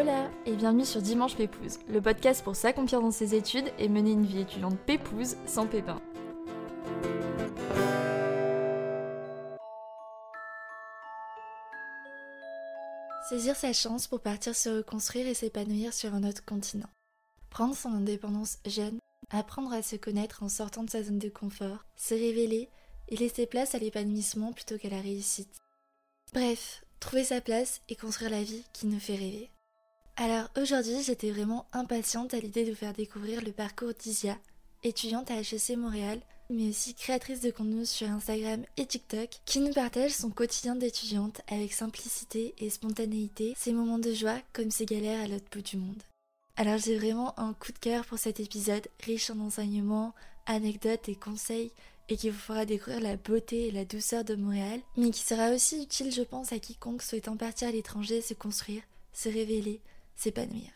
Hola et bienvenue sur Dimanche Pépouze, le podcast pour s'accomplir dans ses études et mener une vie étudiante pépouze sans pépin. Saisir sa chance pour partir se reconstruire et s'épanouir sur un autre continent. Prendre son indépendance jeune, apprendre à se connaître en sortant de sa zone de confort, se révéler et laisser place à l'épanouissement plutôt qu'à la réussite. Bref, trouver sa place et construire la vie qui nous fait rêver. Alors aujourd'hui, j'étais vraiment impatiente à l'idée de vous faire découvrir le parcours d'Isia, étudiante à HEC Montréal, mais aussi créatrice de contenu sur Instagram et TikTok, qui nous partage son quotidien d'étudiante avec simplicité et spontanéité, ses moments de joie comme ses galères à l'autre bout du monde. Alors j'ai vraiment un coup de cœur pour cet épisode riche en enseignements, anecdotes et conseils et qui vous fera découvrir la beauté et la douceur de Montréal, mais qui sera aussi utile je pense à quiconque souhaitant partir à l'étranger se construire, se révéler, s'épanouir.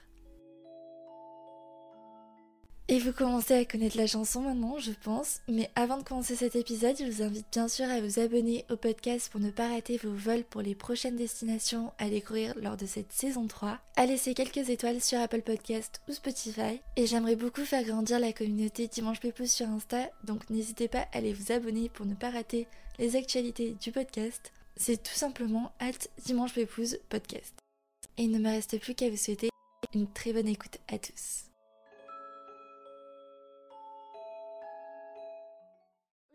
Et vous commencez à connaître la chanson maintenant, je pense, mais avant de commencer cet épisode, je vous invite bien sûr à vous abonner au podcast pour ne pas rater vos vols pour les prochaines destinations à découvrir lors de cette saison 3, à laisser quelques étoiles sur Apple Podcast ou Spotify, et j'aimerais beaucoup faire grandir la communauté Dimanche Pépouze sur Insta, donc n'hésitez pas à aller vous abonner pour ne pas rater les actualités du podcast. C'est tout simplement at Dimanche Pépouze Podcast. Et il ne me reste plus qu'à vous souhaiter une très bonne écoute à tous.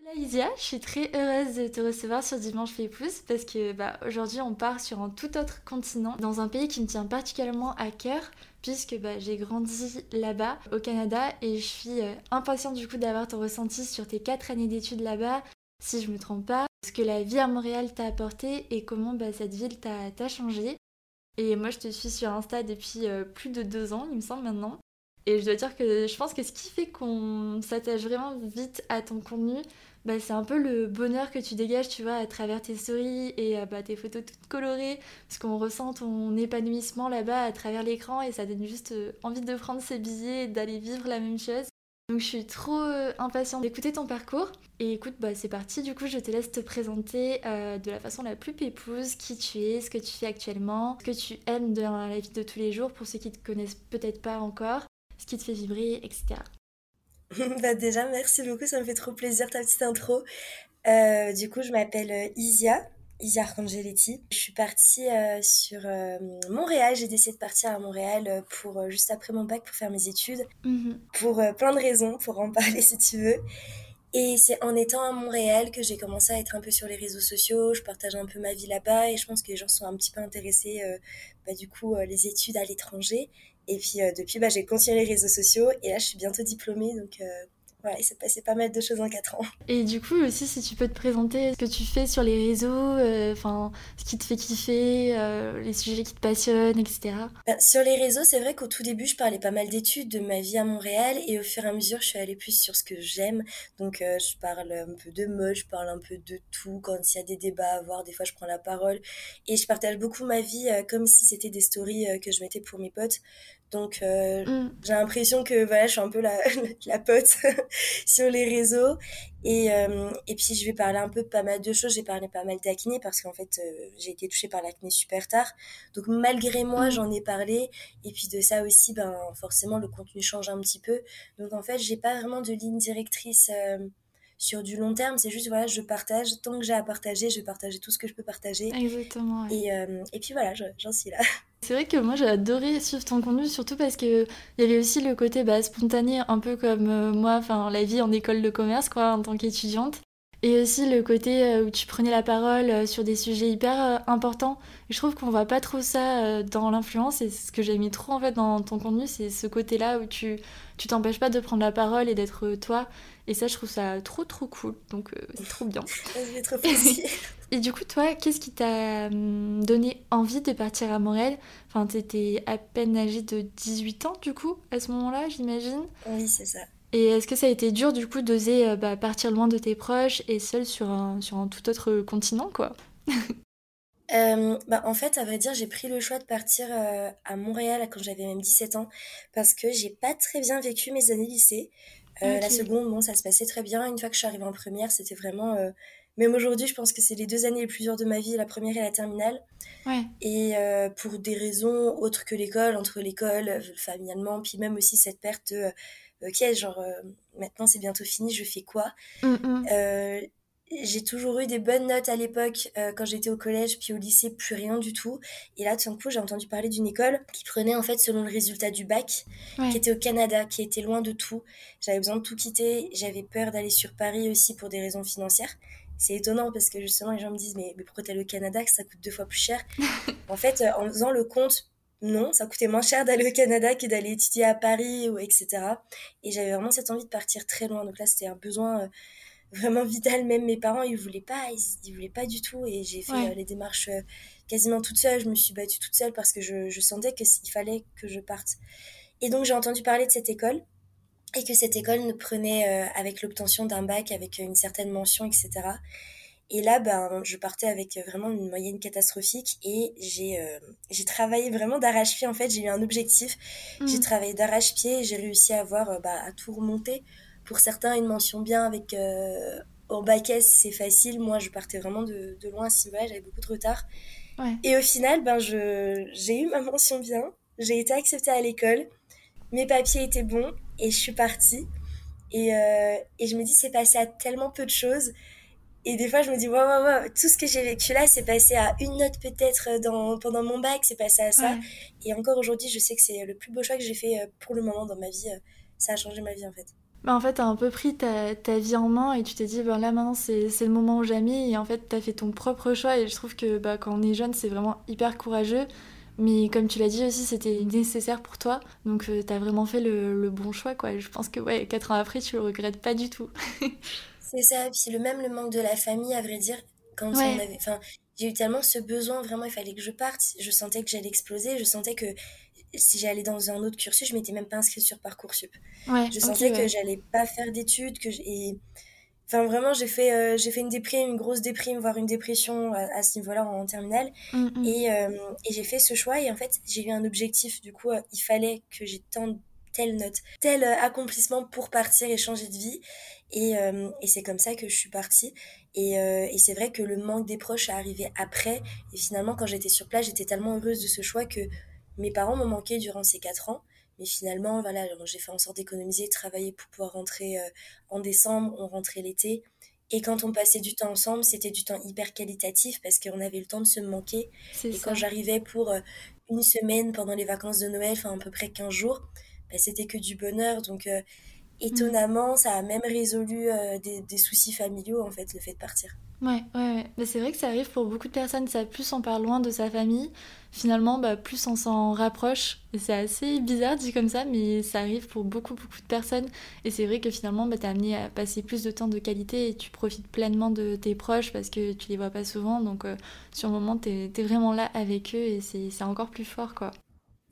Hola Isia, je suis très heureuse de te recevoir sur Dimanche fait pouce parce que bah, aujourd'hui on part sur un tout autre continent, dans un pays qui me tient particulièrement à cœur puisque bah, j'ai grandi là-bas au Canada et je suis euh, impatiente du coup d'avoir ton ressenti sur tes 4 années d'études là-bas, si je me trompe pas, ce que la vie à Montréal t'a apporté et comment bah, cette ville t'a changé. Et moi je te suis sur Insta depuis euh, plus de 2 ans il me semble maintenant. Et je dois dire que je pense que ce qui fait qu'on s'attache vraiment vite à ton contenu, bah, c'est un peu le bonheur que tu dégages, tu vois, à travers tes stories et euh, bah, tes photos toutes colorées, parce qu'on ressent ton épanouissement là-bas à travers l'écran et ça donne juste euh, envie de prendre ses billets et d'aller vivre la même chose. Donc je suis trop euh, impatiente d'écouter ton parcours. Et écoute, bah, c'est parti, du coup je te laisse te présenter de la façon la plus pépouse qui tu es, ce que tu fais actuellement, ce que tu aimes dans la vie de tous les jours pour ceux qui ne te connaissent peut-être pas encore, ce qui te fait vibrer, etc. bah déjà, merci beaucoup, ça me fait trop plaisir ta petite intro. Euh, du coup, je m'appelle euh, Isia, Isia Arcangeletti. Je suis partie euh, sur Montréal, j'ai décidé de partir à Montréal pour juste après mon bac pour faire mes études, mhm. pour plein de raisons, pour en parler si tu veux. Et c'est en étant à Montréal que j'ai commencé à être un peu sur les réseaux sociaux, je partage un peu ma vie là-bas et je pense que les gens sont un petit peu intéressés, bah, du coup, les études à l'étranger. Et puis euh, depuis, bah, j'ai continué les réseaux sociaux et là, je suis bientôt diplômée. Donc euh, voilà, il s'est passé pas mal de choses en 4 ans. Et du coup, aussi, si tu peux te présenter ce que tu fais sur les réseaux, euh, enfin, ce qui te fait kiffer, les sujets qui te passionnent, etc. Bah, sur les réseaux, c'est vrai qu'au tout début, je parlais pas mal d'études, de ma vie à Montréal, et au fur et à mesure, je suis allée plus sur ce que j'aime. Donc, je parle un peu de mode, je parle un peu de tout. Quand il y a des débats à avoir, des fois, je prends la parole. Et je partage beaucoup ma vie comme si c'était des stories que je mettais pour mes potes. Donc euh, mm. j'ai l'impression que voilà, je suis un peu la, la pote sur les réseaux. Et, euh, et puis je vais parler un peu pas mal de choses. J'ai parlé pas mal d'acné parce qu'en fait euh, j'ai été touchée par l'acné super tard. Donc malgré moi mm. j'en ai parlé. Et puis de ça aussi, ben forcément le contenu change un petit peu. Donc en fait j'ai pas vraiment de ligne directrice sur du long terme. C'est juste, voilà, je partage. Tant que j'ai à partager, je vais partager tout ce que je peux partager. Exactement. Et, et, puis voilà, j'en suis là. C'est vrai que moi j'ai adoré suivre ton contenu, surtout parce qu'il y avait aussi le côté bah, spontané, un peu comme euh, moi, enfin la vie en école de commerce, quoi, en tant qu'étudiante. Et aussi le côté euh, où tu prenais la parole euh, sur des sujets hyper importants. Et je trouve qu'on voit pas trop ça dans l'influence. Et ce que j'ai aimé trop en fait dans ton contenu, c'est ce côté-là où tu tu t'empêches pas de prendre la parole et d'être toi. Et ça, je trouve ça trop trop cool. Donc c'est trop bien. J'ai trop plaisir. Et du coup, toi, qu'est-ce qui t'a hum, donné envie de partir à Montréal Enfin, t'étais à peine âgée de 18 ans, du coup, à ce moment-là, j'imagine? Oui, c'est ça. Et est-ce que ça a été dur, du coup, d'oser euh, bah, partir loin de tes proches et seule sur un, sur un tout autre continent, quoi? Euh, bah, en fait, à vrai dire, j'ai pris le choix de partir euh, à Montréal quand j'avais même 17 ans parce que j'ai pas très bien vécu mes années lycée. La seconde, bon, ça se passait très bien. Une fois que je suis arrivée en première, c'était vraiment même aujourd'hui, je pense que c'est les deux années les plus dures de ma vie, la première et la terminale. Ouais. Et euh, pour des raisons autres que l'école, entre l'école, familialement, puis même aussi cette perte de, ok, genre, maintenant c'est bientôt fini, je fais quoi? Mm, mm. J'ai toujours eu des bonnes notes à l'époque euh, quand j'étais au collège, puis au lycée, plus rien du tout. Et là, tout d'un coup, j'ai entendu parler d'une école qui prenait en fait selon le résultat du bac, Ouais. qui était au Canada, qui était loin de tout. J'avais besoin de tout quitter. J'avais peur d'aller sur Paris aussi pour des raisons financières. C'est étonnant parce que justement, les gens me disent Mais, mais pourquoi t'es allé au Canada que ça coûte deux fois plus cher? En fait, euh, en faisant le compte, non, ça coûtait moins cher d'aller au Canada que d'aller étudier à Paris, ou etc. Et j'avais vraiment cette envie de partir très loin. Donc là, c'était un besoin. euh, vraiment vital. Même mes parents, ils voulaient pas, ils, ils voulaient pas du tout. Et j'ai fait Ouais. euh, les démarches euh, quasiment toute seule. Je me suis battue toute seule parce que je, je sentais qu'il fallait que je parte. Et donc j'ai entendu parler de cette école et que cette école ne prenait euh, avec l'obtention d'un bac avec une certaine mention, etc. Et là, ben, je partais avec vraiment une moyenne catastrophique et j'ai euh, j'ai travaillé vraiment d'arrache-pied. En fait, j'ai eu un objectif. J'ai Mm. travaillé d'arrache-pied et j'ai réussi à avoir euh, bah, à tout remonter. Pour certains, une mention bien avec en bac S, c'est facile. Moi, je partais vraiment de, de loin à niveau-là, j'avais beaucoup de retard. Ouais. Et au final, ben, je, j'ai eu ma mention bien. J'ai été acceptée à l'école. Mes papiers étaient bons et je suis partie. Et, euh, et je me dis, c'est passé à tellement peu de choses. Et des fois, je me dis, waouh, waouh, waouh, tout ce que j'ai vécu là, c'est passé à une note peut-être dans, pendant mon bac, c'est passé à ça. Ouais. Et encore aujourd'hui, je sais que c'est le plus beau choix que j'ai fait euh, pour le moment dans ma vie. euh, Ça a changé ma vie en fait. Bah, en fait, t'as un peu pris ta, ta vie en main et tu t'es dit, ben là maintenant c'est c'est le moment ou jamais. Et en fait, t'as fait ton propre choix. Et je trouve que bah, quand on est jeune, c'est vraiment hyper courageux. Mais comme tu l'as dit aussi, c'était nécessaire pour toi. Donc euh, t'as vraiment fait le, le bon choix, quoi. Je pense que ouais, 4 ans après, tu le regrettes pas du tout. C'est ça, et puis le même le manque de la famille, à vrai dire, quand Ouais. on avait, enfin, j'ai eu tellement ce besoin, vraiment, il fallait que je parte. Je sentais que j'allais exploser, je sentais que si j'allais dans un autre cursus, je m'étais même pas inscrite sur Parcoursup. Ouais, Je sentais que ouais. j'allais pas faire d'études, que j'- et enfin vraiment, j'ai fait, euh, j'ai fait une déprime, une grosse déprime, voire une dépression à, à ce niveau-là en, terminale. Mm, mm. Et, euh, et j'ai fait ce choix et en fait j'ai eu un objectif du coup euh, il fallait que j'ai tant telle note, tel accomplissement pour partir et changer de vie et, et c'est comme ça que je suis partie et, et c'est vrai que le manque des proches est arrivé après et finalement quand j'étais sur place j'étais tellement heureuse de ce choix que mes parents m'ont manqué durant ces quatre ans mais finalement voilà j'ai fait en sorte d'économiser, travailler pour pouvoir rentrer euh, en décembre, on rentrait l'été et quand on passait du temps ensemble, c'était du temps hyper qualitatif parce qu'on avait le temps de se manquer. Et ça. quand j'arrivais pour euh, une semaine pendant les vacances de Noël, enfin à peu près 15 jours, bah, c'était que du bonheur. Donc euh, Mm. étonnamment, ça a même résolu euh, des, des soucis familiaux en fait, le fait de partir. Ouais, ouais, ouais. Mais c'est vrai que ça arrive pour beaucoup de personnes. Ça, plus on part loin de sa famille, finalement, bah, plus on s'en rapproche. Et c'est assez bizarre dit comme ça, mais ça arrive pour beaucoup, beaucoup de personnes. Et c'est vrai que finalement, bah, t'es amené à passer plus de temps de qualité et tu profites pleinement de tes proches parce que tu les vois pas souvent. Donc, euh, sur le moment, t'es, t'es vraiment là avec eux et c'est, c'est encore plus fort, quoi.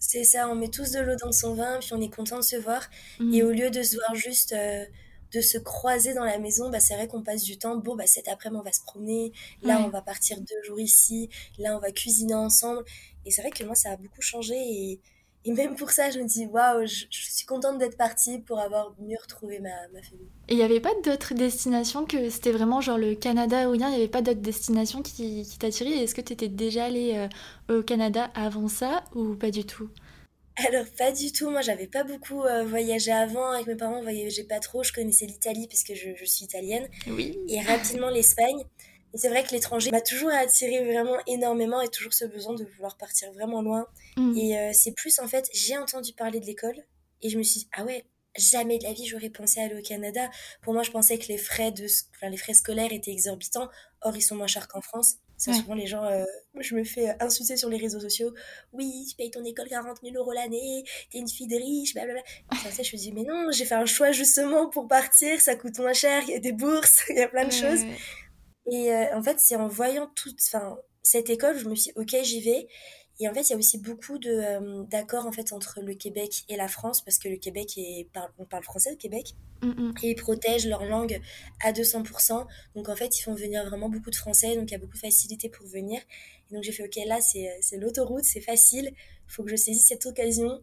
C'est ça, on met tous de l'eau dans son vin, puis on est content de se voir. Mm. Et au lieu de se voir juste, euh, de se croiser dans la maison, bah, c'est vrai qu'on passe du temps. Bon, bah, cet après-midi, on va se promener. Là, Ouais. on va partir deux jours ici. Là, on va cuisiner ensemble. Et c'est vrai que moi, ça a beaucoup changé. Et, et même pour ça, je me dis, waouh, je, je suis contente d'être partie pour avoir mieux retrouvé ma, ma famille. Et il n'y avait pas d'autres destinations que c'était vraiment genre le Canada ou rien, il n'y avait pas d'autres destinations qui, qui t'attiraient? Est-ce que tu étais déjà allé au Canada avant ça ou pas du tout? Alors, pas du tout. Moi, j'avais pas beaucoup euh, voyagé avant. Avec mes parents, on voyageait pas trop. Je connaissais l'Italie puisque je, je suis italienne. Oui. Et rapidement l'Espagne. Et c'est vrai que l'étranger m'a toujours attiré vraiment énormément et toujours ce besoin de vouloir partir vraiment loin. Mm. Et euh, c'est plus en fait, j'ai entendu parler de l'école et je me suis dit, ah ouais, jamais de la vie j'aurais pensé aller au Canada. Pour moi, je pensais que les frais, de, enfin, les frais scolaires étaient exorbitants. Or, ils sont moins chers qu'en France. Ça, Ouais. souvent, les gens, euh, je me fais insulter sur les réseaux sociaux. Oui, tu payes ton école 40 000 euros l'année, t'es une fille de riche, blablabla. Enfin, ça, je me dis, mais non, j'ai fait un choix justement pour partir, ça coûte moins cher, il y a des bourses, il y a plein de Ouais, choses. ouais. Et euh, en fait, c'est en voyant toute, cette école, je me suis dit, ok, j'y vais. Et en fait, il y a aussi beaucoup de euh, d'accords en fait entre le Québec et la France parce que le Québec est parle, on parle français au Québec Mm, mm. et ils protègent leur langue à 200%. Donc en fait, ils font venir vraiment beaucoup de Français, donc il y a beaucoup de facilité pour venir. Et donc j'ai fait ok, là c'est c'est l'autoroute, c'est facile. Il faut que je saisisse cette occasion.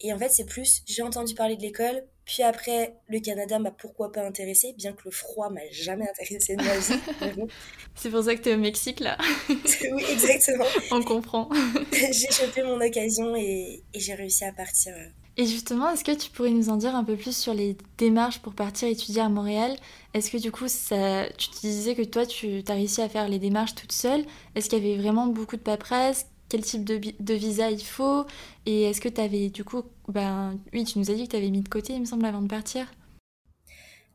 Et en fait, c'est plus, j'ai entendu parler de l'école, puis après, le Canada m'a pourquoi pas intéressé, bien que le froid m'a jamais intéressé de ma vie. c'est pour ça que tu es au Mexique, là. oui, exactement. On comprend. j'ai chopé mon occasion et, et j'ai réussi à partir. Et justement, est-ce que tu pourrais nous en dire un peu plus sur les démarches pour partir étudier à Montréal? Est-ce que du coup, ça, tu disais que toi, tu as réussi à faire les démarches toute seule? Est-ce qu'il y avait vraiment beaucoup de paperasse? Quel type de, de, visa il faut Et est-ce que tu avais, du coup, ben, oui, tu nous as dit que tu avais mis de côté, il me semble, avant de partir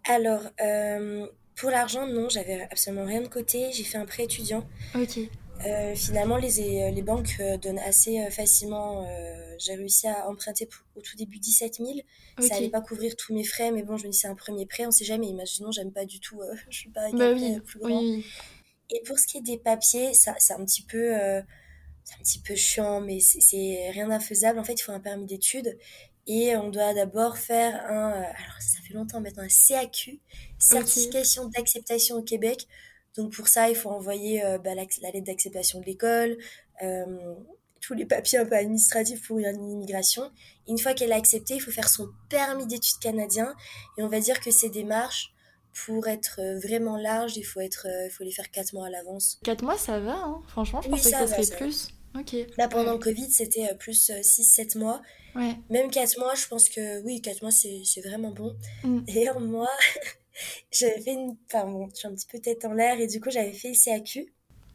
Alors, euh, pour l'argent, non, j'avais absolument rien de côté. J'ai fait un prêt étudiant. Ok. Euh, finalement, les, les banques euh, donnent assez facilement. j'ai réussi à emprunter au tout début 17 000. Ça allait pas couvrir tous mes frais, mais bon, je me dis c'est un premier prêt, on sait jamais. Imaginons, j'aime pas du tout, je suis pas bah oui, plus grand. Oui. Et pour ce qui est des papiers, ça, c'est un petit peu c'est un petit peu chiant, mais c'est rien d'infaisable. En fait, il faut un permis d'études et on doit d'abord faire un. Euh, alors, ça fait longtemps maintenant, un CAQ, certification d'acceptation au Québec. Donc, pour ça, il faut envoyer euh, bah, la, lettre d'acceptation de l'école, euh, tous les papiers un peu administratifs pour une immigration. une fois qu'elle est acceptée, il faut faire son permis d'études canadien. Et on va dire que ces démarches, pour être vraiment large, il faut, être, il faut les faire 4 mois à l'avance. 4 mois, ça va, hein franchement, je pensais que ça serait plus. Là, pendant le Covid, c'était euh, plus 6-7 euh, mois. Ouais. Même 4 mois, je pense que oui, 4 mois, c'est vraiment bon. Mm. Et en moi, j'avais fait une. Enfin bon, je suis un petit peu tête en l'air et du coup, j'avais fait le CAQ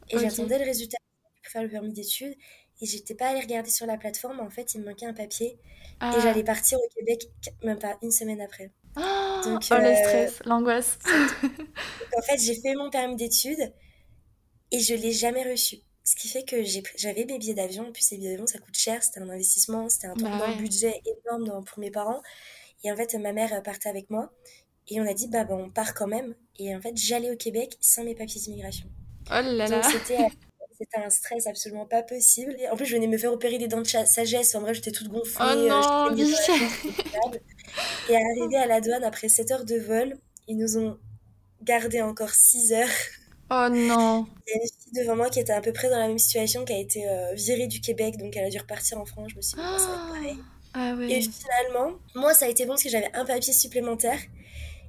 et j'attendais le résultat pour faire le permis d'études. Et j'étais pas allée regarder sur la plateforme, en fait, il me manquait un papier. Et ah. j'allais partir au Québec même pas une semaine après. Oh, Donc, oh, le euh, stress, l'angoisse. en fait, j'ai fait mon permis d'études et je l'ai jamais reçu. Ce qui fait que j'avais mes billets d'avion. En plus, les billets d'avion, ça coûte cher. C'était un investissement. C'était un, bah budget énorme pour mes parents. Et en fait, ma mère partait avec moi. Et on a dit, bah, bah on part quand même. Et en fait, j'allais au Québec sans mes papiers d'immigration. Oh là là C'était un stress absolument pas possible. Et en plus, je venais me faire opérer des dents de sagesse. En vrai, j'étais toute gonflée. Oh euh, non, Et arrivé à la douane, après 7 heures de vol, ils nous ont gardé encore 6 heures. Oh non. Il devant moi qui était à peu près dans la même situation, qui a été euh, virée du Québec, donc elle a dû repartir en France. Je me suis dit, ça va être pareil. Ah, Et finalement, moi, ça a été bon parce que j'avais un papier supplémentaire.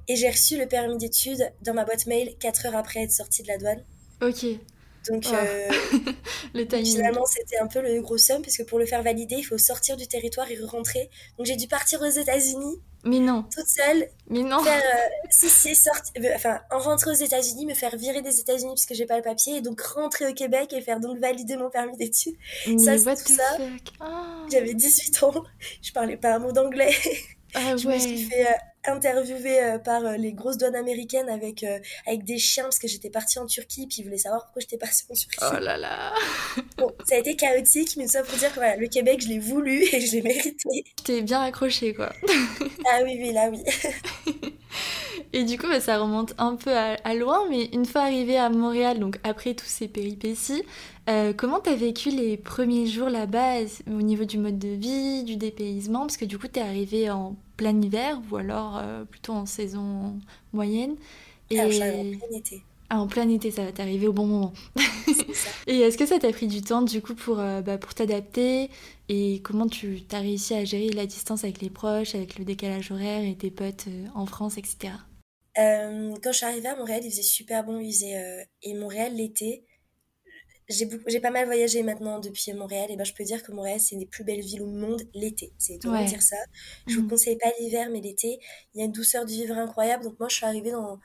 Et j'ai reçu le permis d'études dans ma boîte mail 4 heures après être sortie de la douane. Ok. Donc, oh. euh, finalement, c'était un peu le gros somme, parce que pour le faire valider, il faut sortir du territoire et rentrer. Donc, j'ai dû partir aux États-Unis. Mais non. Toute seule. Mais non. Faire, euh, si, si, sorti, euh, enfin, en rentrant aux États-Unis, me faire virer des États-Unis parce que j'ai pas le papier, et donc rentrer au Québec et faire donc valider mon permis d'études. Ça, c'est tout ça. J'avais 18 ans, je parlais pas un mot d'anglais. Ah, je me suis fait interviewée euh, par euh, les grosses douanes américaines avec, euh, avec des chiens parce que j'étais partie en Turquie puis ils voulaient savoir pourquoi j'étais partie en Turquie. Oh là là Bon, ça a été chaotique, mais ça pour dire que voilà, le Québec, je l'ai voulu et je l'ai mérité. T'es bien accroché quoi. ah oui, oui, là oui. Et du coup, bah, ça remonte un peu à, loin, mais une fois arrivé à Montréal, donc après tous ces péripéties, euh, comment t'as vécu les premiers jours là-bas au niveau du mode de vie, du dépaysement? Parce que du coup, t'es arrivé en plein hiver ou alors euh, plutôt en saison moyenne. Et... Alors, en plein été. Ah, en plein été, ça va t'arriver au bon moment. et est-ce que ça t'a pris du temps du coup pour, euh, bah, pour t'adapter? Et comment tu as réussi à gérer la distance avec les proches, avec le décalage horaire et tes potes en France, etc. Euh, quand je suis arrivée à Montréal, il faisait super bon. Il faisait, euh, et Montréal, l'été, j'ai pas mal voyagé maintenant depuis Montréal. Et ben, je peux dire que Montréal, c'est une des plus belles villes au monde l'été. C'est étonnant de dire ça. Je vous mhm. conseille pas l'hiver, mais l'été, il y a une douceur de vivre incroyable. Donc, moi, je suis arrivée dans,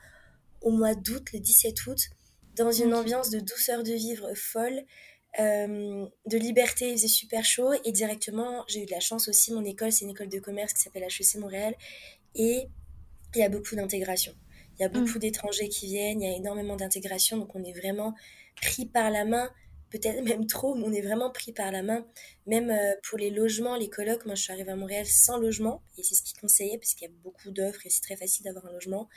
au mois d'août, le 17 août, dans une ambiance de douceur de vivre folle. Euh, de liberté, il faisait super chaud et directement, j'ai eu de la chance aussi. Mon école, c'est une école de commerce qui s'appelle HEC Montréal et il y a beaucoup d'intégration. Il y a beaucoup mm. d'étrangers qui viennent, il y a énormément d'intégration, donc on est vraiment pris par la main, peut-être même trop, mais on est vraiment pris par la main. Même euh, pour les logements, les colocs, moi je suis arrivée à Montréal sans logement, et c'est ce qu'ils conseillaient, parce qu'il y a beaucoup d'offres et c'est très facile d'avoir un logement.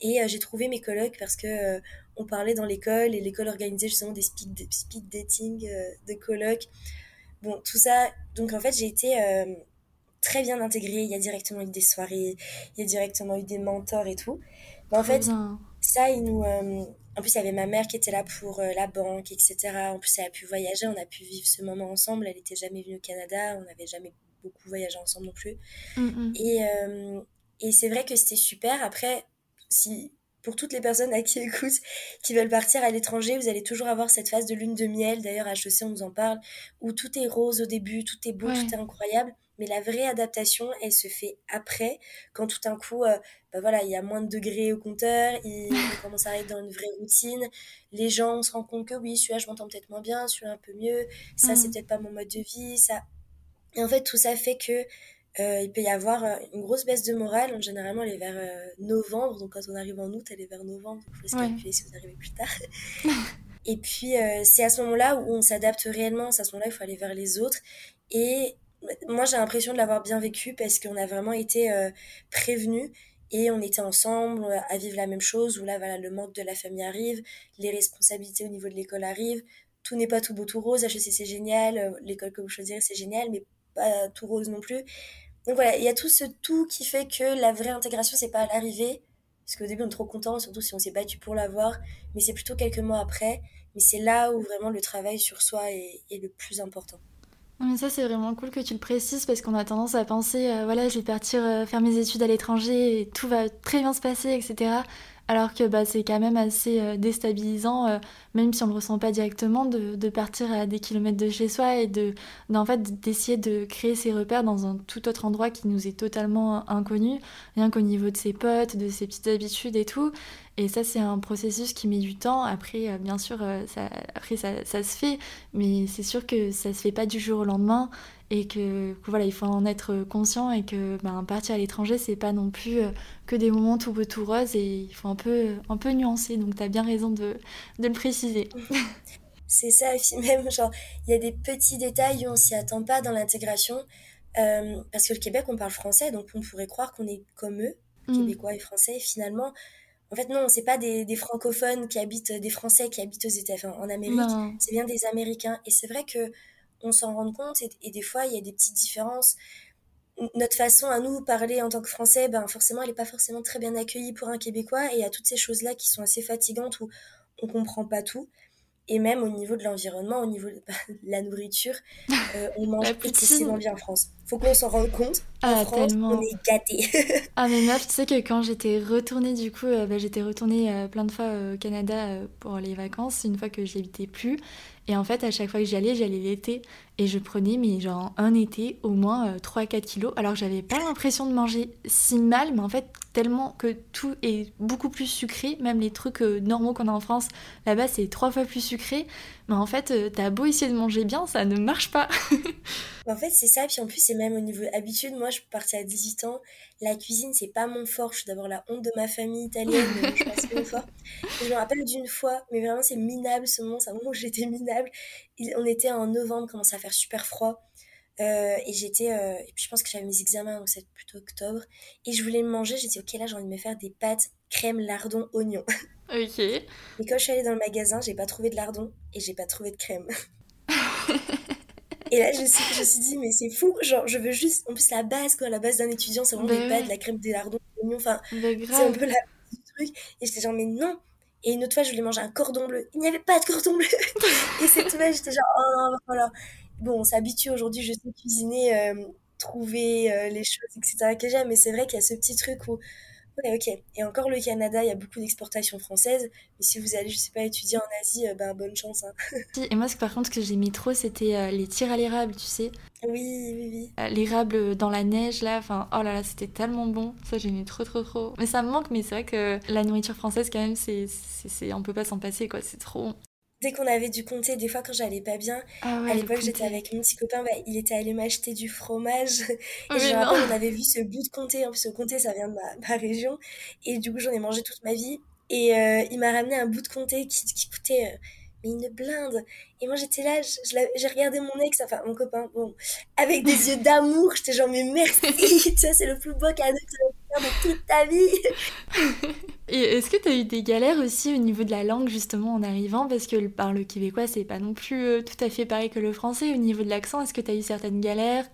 Et euh, j'ai trouvé mes colocs parce que euh, on parlait dans l'école, et l'école organisait justement des speed, speed dating de colocs. Bon, tout ça, donc en fait j'ai été très bien intégrée, il y a directement eu des soirées, il y a directement eu des mentors et tout en fait, ça, il nous. En plus, il y avait ma mère qui était là pour euh, la banque, etc. En plus, elle a pu voyager, on a pu vivre ce moment ensemble. Elle n'était jamais venue au Canada, on n'avait jamais beaucoup voyagé ensemble non plus. Mm. Et, euh, et c'est vrai que c'était super. Après, si pour toutes les personnes à qui écoutent, qui veulent partir à l'étranger, vous allez toujours avoir cette phase de lune de miel. D'ailleurs, à HEC, on nous en parle, où tout est rose au début, tout est beau, tout est incroyable. Mais la vraie adaptation, elle se fait après, quand tout d'un coup, euh, bah voilà, il y a moins de degrés au compteur, il, commence à être dans une vraie routine. Les gens, se rendent compte que oui, celui-là, je m'entends peut-être moins bien, celui-là un peu mieux. Ça, c'est mm. peut-être pas mon mode de vie. Ça. Et en fait, tout ça fait que euh, il peut y avoir euh, une grosse baisse de morale. Généralement, elle est vers euh, novembre. Donc, quand on arrive en août, elle est vers novembre. Donc, il faut se calculer si vous arrivez plus tard. et puis, c'est à ce moment-là où on s'adapte réellement. C'est à ce moment-là il faut aller vers les autres. Et moi, j'ai l'impression de l'avoir bien vécu parce qu'on a vraiment été prévenus et on était ensemble à vivre la même chose. Où là, voilà, le manque de la famille arrive, les responsabilités au niveau de l'école arrivent. Tout n'est pas tout beau, tout rose. HEC, c'est génial. L'école que vous choisirez, c'est génial, mais pas tout rose non plus. Donc voilà, il y a tout ce tout qui fait que la vraie intégration, c'est pas à l'arrivée, parce qu'au début on est trop content, surtout si on s'est battu pour l'avoir, mais c'est plutôt quelques mois après. Mais c'est là où vraiment le travail sur soi est, le plus important. Mais ça c'est vraiment cool que tu le précises parce qu'on a tendance à penser euh, voilà je vais partir euh, faire mes études à l'étranger et tout va très bien se passer etc alors que bah, c'est quand même assez euh, déstabilisant, euh, même si on ne le ressent pas directement, de, de, partir à des kilomètres de chez soi et de, en fait, d'essayer de créer ses repères dans un tout autre endroit qui nous est totalement inconnu, rien qu'au niveau de ses potes, de ses petites habitudes et tout. Et ça, c'est un processus qui met du temps. Après, euh, bien sûr, ça, après, ça, ça se fait, mais c'est sûr que ça se fait pas du jour au lendemain et que, voilà, il faut en être conscient et que ben, partir à l'étranger, c'est pas non plus euh, que des moments tout beau tout rose et il faut un peu, un peu nuancer. Donc, tu as bien raison de, de le préciser. C'est ça, et puis même, genre, il y a des petits détails où on s'y attend pas dans l'intégration. Euh, parce que le Québec, on parle français, donc on pourrait croire qu'on est comme eux, mm. québécois et français. finalement, en fait, non, c'est pas des, des, francophones qui habitent, des Français qui habitent aux États-Unis, en Amérique. C'est bien des Américains. Et c'est vrai que on s'en rend compte et, des fois il y a des petites différences. Notre façon à nous parler en tant que Français, ben forcément elle n'est pas forcément très bien accueillie pour un Québécois et il y a toutes ces choses-là qui sont assez fatigantes où on comprend pas tout. Et même au niveau de l'environnement, au niveau de la nourriture, euh, on mange excessivement bien en France. Faut qu'on s'en rende compte. En ah, France, on est gâtés. ah mais meuf, tu sais que quand j'étais retournée du coup, euh, bah, j'étais retournée euh, plein de fois au Canada pour les vacances, une fois que j'y habitais plus. Et en fait, à chaque fois que j'y allais, j'allais l'été. Et je prenais, mais genre un été, au moins 3-4 kilos. Alors j'avais pas l'impression de manger si mal, mais en fait, tellement que tout est beaucoup plus sucré, même les trucs euh, normaux qu'on a en France, là-bas c'est trois fois plus sucré, mais en fait euh, t'as beau essayer de manger bien, ça ne marche pas. en fait c'est ça, puis en plus c'est même au niveau habitude, moi je partie à 18 ans, la cuisine c'est pas mon fort, je suis d'abord la honte de ma famille italienne, mais je pense que fort. je me rappelle d'une fois, mais vraiment c'est minable ce moment, c'est un moment où j'étais minable, on était en novembre, commençait à faire super froid, euh, et j'étais, euh, et puis je pense que j'avais mes examens, donc c'est plutôt octobre. Et je voulais me manger, j'ai dit, ok, là j'ai envie de me faire des pâtes crème, lardon, oignon. Ok. Et quand je suis allée dans le magasin, j'ai pas trouvé de lardon et j'ai pas trouvé de crème. Et là, je, suis, je me suis dit, mais c'est fou, genre, je veux juste, en plus, la base, quoi, la base d'un étudiant, c'est vraiment des pâtes, la crème, des lardons, oignons, enfin, c'est un peu la du truc. Et j'étais genre, mais non. Et une autre fois, je voulais manger un cordon bleu. Il n'y avait pas de cordon bleu. et cette fois, j'étais genre, oh non, voilà bon, on s'habitue aujourd'hui, je sais cuisiner, euh, trouver euh, les choses, etc. que j'aime, mais c'est vrai qu'il y a ce petit truc où, ouais, ok. Et encore le Canada, il y a beaucoup d'exportations françaises, mais si vous allez, je sais pas, étudier en Asie, ben bonne chance. Hein. Et moi, par contre, ce que j'aimais trop, c'était les tirs à l'érable, tu sais. Oui, oui, oui. L'érable dans la neige, là, enfin, oh là là, c'était tellement bon. Ça, j'aimais trop, trop, trop. Mais ça me manque, mais c'est vrai que la nourriture française, quand même, c'est, c'est, on peut pas s'en passer, quoi. C'est trop bon dès qu'on avait du comté, des fois quand j'allais pas bien, ah à l'époque j'étais avec mon petit copain, bah, il était allé m'acheter du fromage. et je me rappelle, on avait vu ce bout de comté, en plus le comté ça vient de ma, région, et du coup j'en ai mangé toute ma vie. Et euh, il m'a ramené un bout de comté qui, qui coûtait euh, mais une blinde. Et moi j'étais là, j'ai regardé mon ex, enfin mon copain, bon, avec des yeux d'amour, j'étais genre mais merci, ça c'est le plus beau cadeau que tu de toute ta vie. Et est-ce que tu as eu des galères aussi au niveau de la langue justement en arrivant? Parce que le, le québécois c'est pas non plus euh, tout à fait pareil que le français. Au niveau de l'accent, est-ce que tu as eu certaines galères?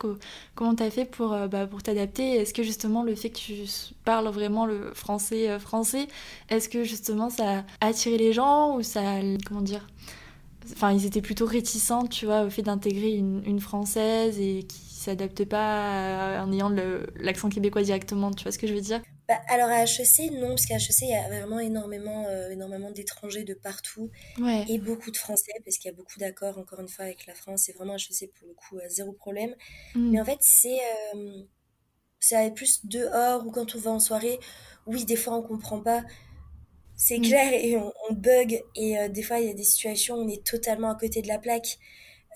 Comment tu as fait pour, euh, bah, pour t'adapter? Est-ce que justement le fait que tu parles vraiment le français euh, français, est-ce que justement ça a attiré les gens ou ça... Comment dire Enfin, ils étaient plutôt réticents, tu vois, au fait d'intégrer une, une française et qui s'adaptent pas en ayant l'accent québécois directement, tu vois ce que je veux dire? Bah, Alors à HEC, non, parce qu'à HEC, il y a vraiment énormément, euh, énormément d'étrangers de partout et beaucoup de Français, parce qu'il y a beaucoup d'accords, encore une fois, avec la France. C'est vraiment HEC, pour le coup, zéro problème. Mm. Mais en fait, c'est c'est plus dehors ou quand on va en soirée. Oui, des fois, on comprend pas c'est mm. clair et on, bug et euh, des fois il y a des situations où on est totalement à côté de la plaque.